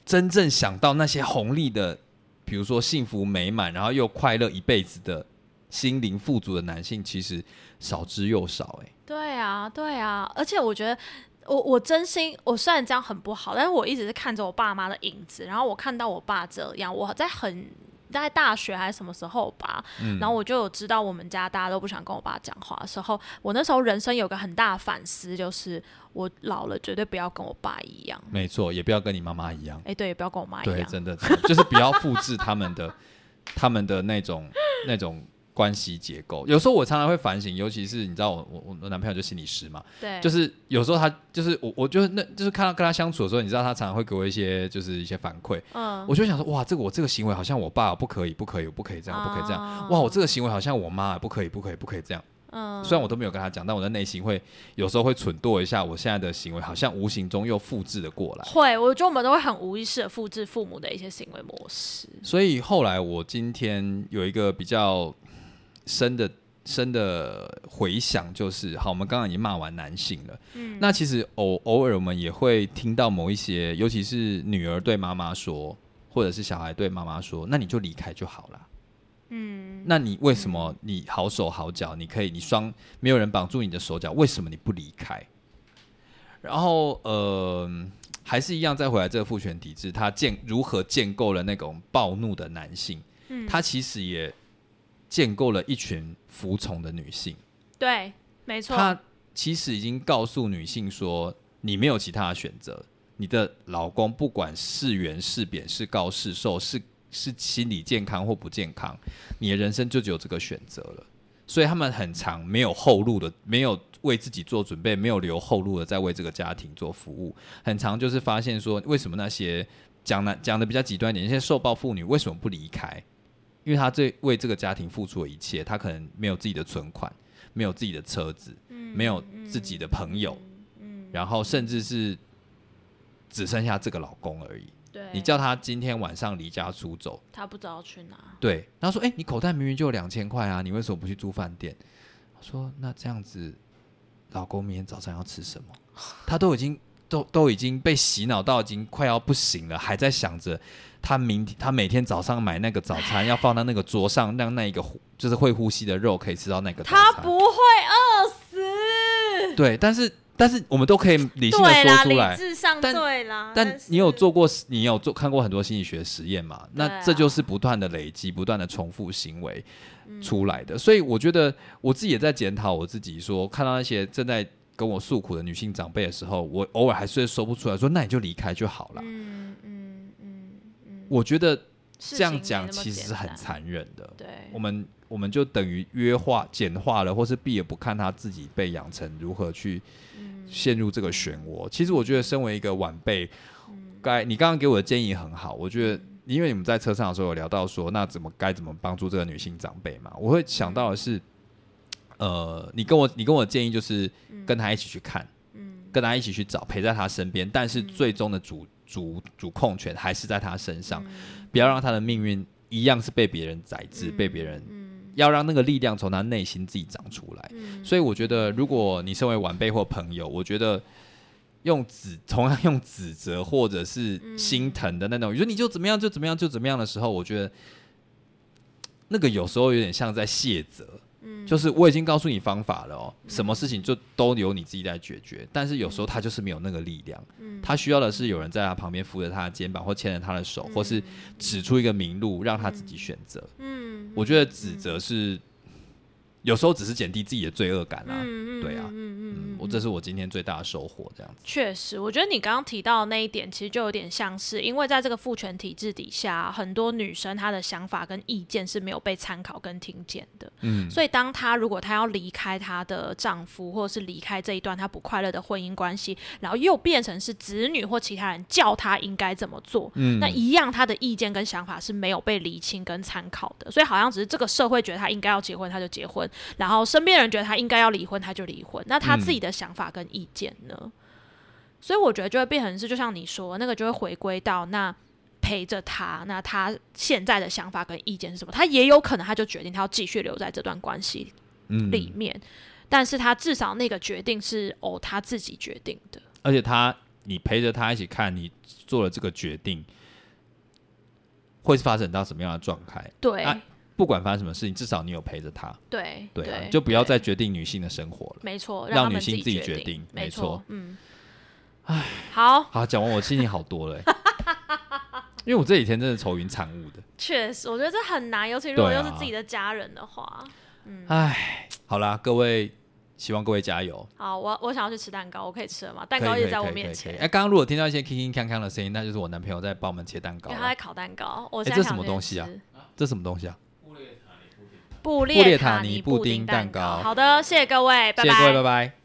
真正想到那些红利的，比如说幸福美满，然后又快乐一辈子的心灵富足的男性，其实少之又少、哎，对啊，对啊，而且我觉得。我我真心，我虽然这样很不好，但是我一直是看着我爸妈的影子，然后我看到我爸这样，我在很大概大学还是什么时候吧，嗯然后我就有知道我们家大家都不想跟我爸讲话的时候，我那时候人生有个很大的反思，就是我老了绝对不要跟我爸一样，没错，也不要跟你妈妈一样。哎，对，也不要跟我妈一对，样，真的，真的就是不要复制他们的他们的那种那种关系结构。有时候我常常会反省，尤其是你知道我我我男朋友就心理师嘛，对，就是有时候他就是我我就是那就是看到跟他相处的时候，你知道他常常会给我一些就是一些反馈，嗯，我就想说哇，这个我这个行为好像我爸不可以不可以我不可以这样不可以这样，哇，我这个行为好像我妈不可以不可以不可以这样。嗯，虽然我都没有跟他讲，但我的内心会有时候会蠢惰一下，我现在的行为好像无形中又复制了过来。会，我觉得我们都会很无意识的复制父母的一些行为模式。所以后来我今天有一个比较深的深的回想，就是好，我们刚刚已经骂完男性了，嗯，那其实偶偶尔我们也会听到某一些，尤其是女儿对妈妈说，或者是小孩对妈妈说，那你就离开就好了。嗯，那你为什么你好手好脚，你可以你双没有人绑住你的手脚，为什么你不离开？然后呃，还是一样再回来这个父权体制，它建如何建构了那种暴怒的男性，嗯，它其实也建构了一群服从的女性，对，没错。他其实已经告诉女性说，你没有其他的选择，你的老公不管是圆是扁是高是瘦是是心理健康或不健康，你的人生就只有这个选择了。所以他们很长没有后路的，没有为自己做准备，没有留后路的，在为这个家庭做服务。很长就是发现说，为什么那些讲的讲的比较极端一点，那些受暴妇女为什么不离开？因为他这为这个家庭付出了一切，他可能没有自己的存款，没有自己的车子，没有自己的朋友，然后甚至是只剩下这个老公而已。对，你叫他今天晚上离家出走，他不知道去哪。对，他说：“哎、你口袋明明就有两千块啊，你为什么不去住饭店？”我说：“那这样子，老公明天早上要吃什么？他都已经都都已经被洗脑到已经快要不行了，还在想着他明天他每天早上买那个早餐要放到那个桌上，让那一个呼就是会呼吸的肉可以吃到那个早餐。他不会饿死。对，但是但是我们都可以理性的说出来。”智上但对啦。但是你有做过，你有做看过很多心理学实验嘛？啊那这就是不断的累积、不断的重复行为嗯出来的。所以我觉得我自己也在检讨我自己说看到那些正在跟我诉苦的女性长辈的时候，我偶尔还是会说不出来，说那你就离开就好了。嗯嗯，我觉得这样讲其实是很残忍的。对，我们我们就等于约化、简化了，或是避而不看他自己被养成如何去嗯陷入这个漩涡。其实我觉得，身为一个晚辈，嗯该你刚刚给我的建议很好。我觉得，因为你们在车上的时候有聊到说，那怎么该怎么帮助这个女性长辈嘛？我会想到的是，呃，你跟我你跟我的建议就是跟她一起去看，嗯跟她一起去找，陪在她身边，但是最终的主主主控权还是在他身上，嗯不要让他的命运一样是被别人宰制，被别人。要让那个力量从他内心自己长出来。嗯所以我觉得，如果你身为晚辈或朋友，我觉得用指同样用指责或者是心疼的那种，你说你就怎么样就怎么样就怎么样的时候，我觉得那个有时候有点像在卸责。就是我已经告诉你方法了哦，什么事情就都由你自己来解决。但是有时候他就是没有那个力量，他需要的是有人在他旁边扶着他的肩膀，或牵着他的手，或是指出一个明路，让他自己选择。嗯我觉得指责是有时候只是减低自己的罪恶感啊。嗯对啊。嗯嗯。嗯，我这是我今天最大的收获，这样子。确实，我觉得你刚刚提到的那一点，其实就有点像是，因为在这个父权体制底下，很多女生她的想法跟意见是没有被参考跟听见的。嗯，所以，当她如果她要离开她的丈夫，或者是离开这一段她不快乐的婚姻关系，然后又变成是子女或其他人叫她应该怎么做，嗯那一样她的意见跟想法是没有被厘清跟参考的。所以，好像只是这个社会觉得她应该要结婚，她就结婚；然后身边人觉得她应该要离婚，她就离婚。那她自己的想法跟意见呢？所以我觉得就会变成是，就像你说，那个就会回归到那陪着他，那他现在的想法跟意见是什么？他也有可能他就决定他要继续留在这段关系嗯里面，但是他至少那个决定是哦他自己决定的。而且他，你陪着他一起看，你做了这个决定，会是发展到什么样的状态？对、啊不管发生什么事情，至少你有陪着他。对对啊，就不要再决定女性的生活了。没错，让女性自己己决决定没没错嗯，唉，好，好，讲完我心情好多了欸、因为我这几天真的愁云惨雾的。确实，我觉得这很难，尤其如果又是自己的家人的话。嗯，哎，好啦，各位，希望各位加油。好，我我想要去吃蛋糕，我可以吃了吗？蛋糕一直可以在我面前，哎，刚刚如果听到一些铿铿锵锵的声音，那就是我男朋友在帮我们切蛋糕他在烤蛋糕。我哎这什么东西啊？这什么东西啊？布列列塔塔尼布布丁丁蛋糕。好的，谢谢各位，拜。谢谢各位，拜拜。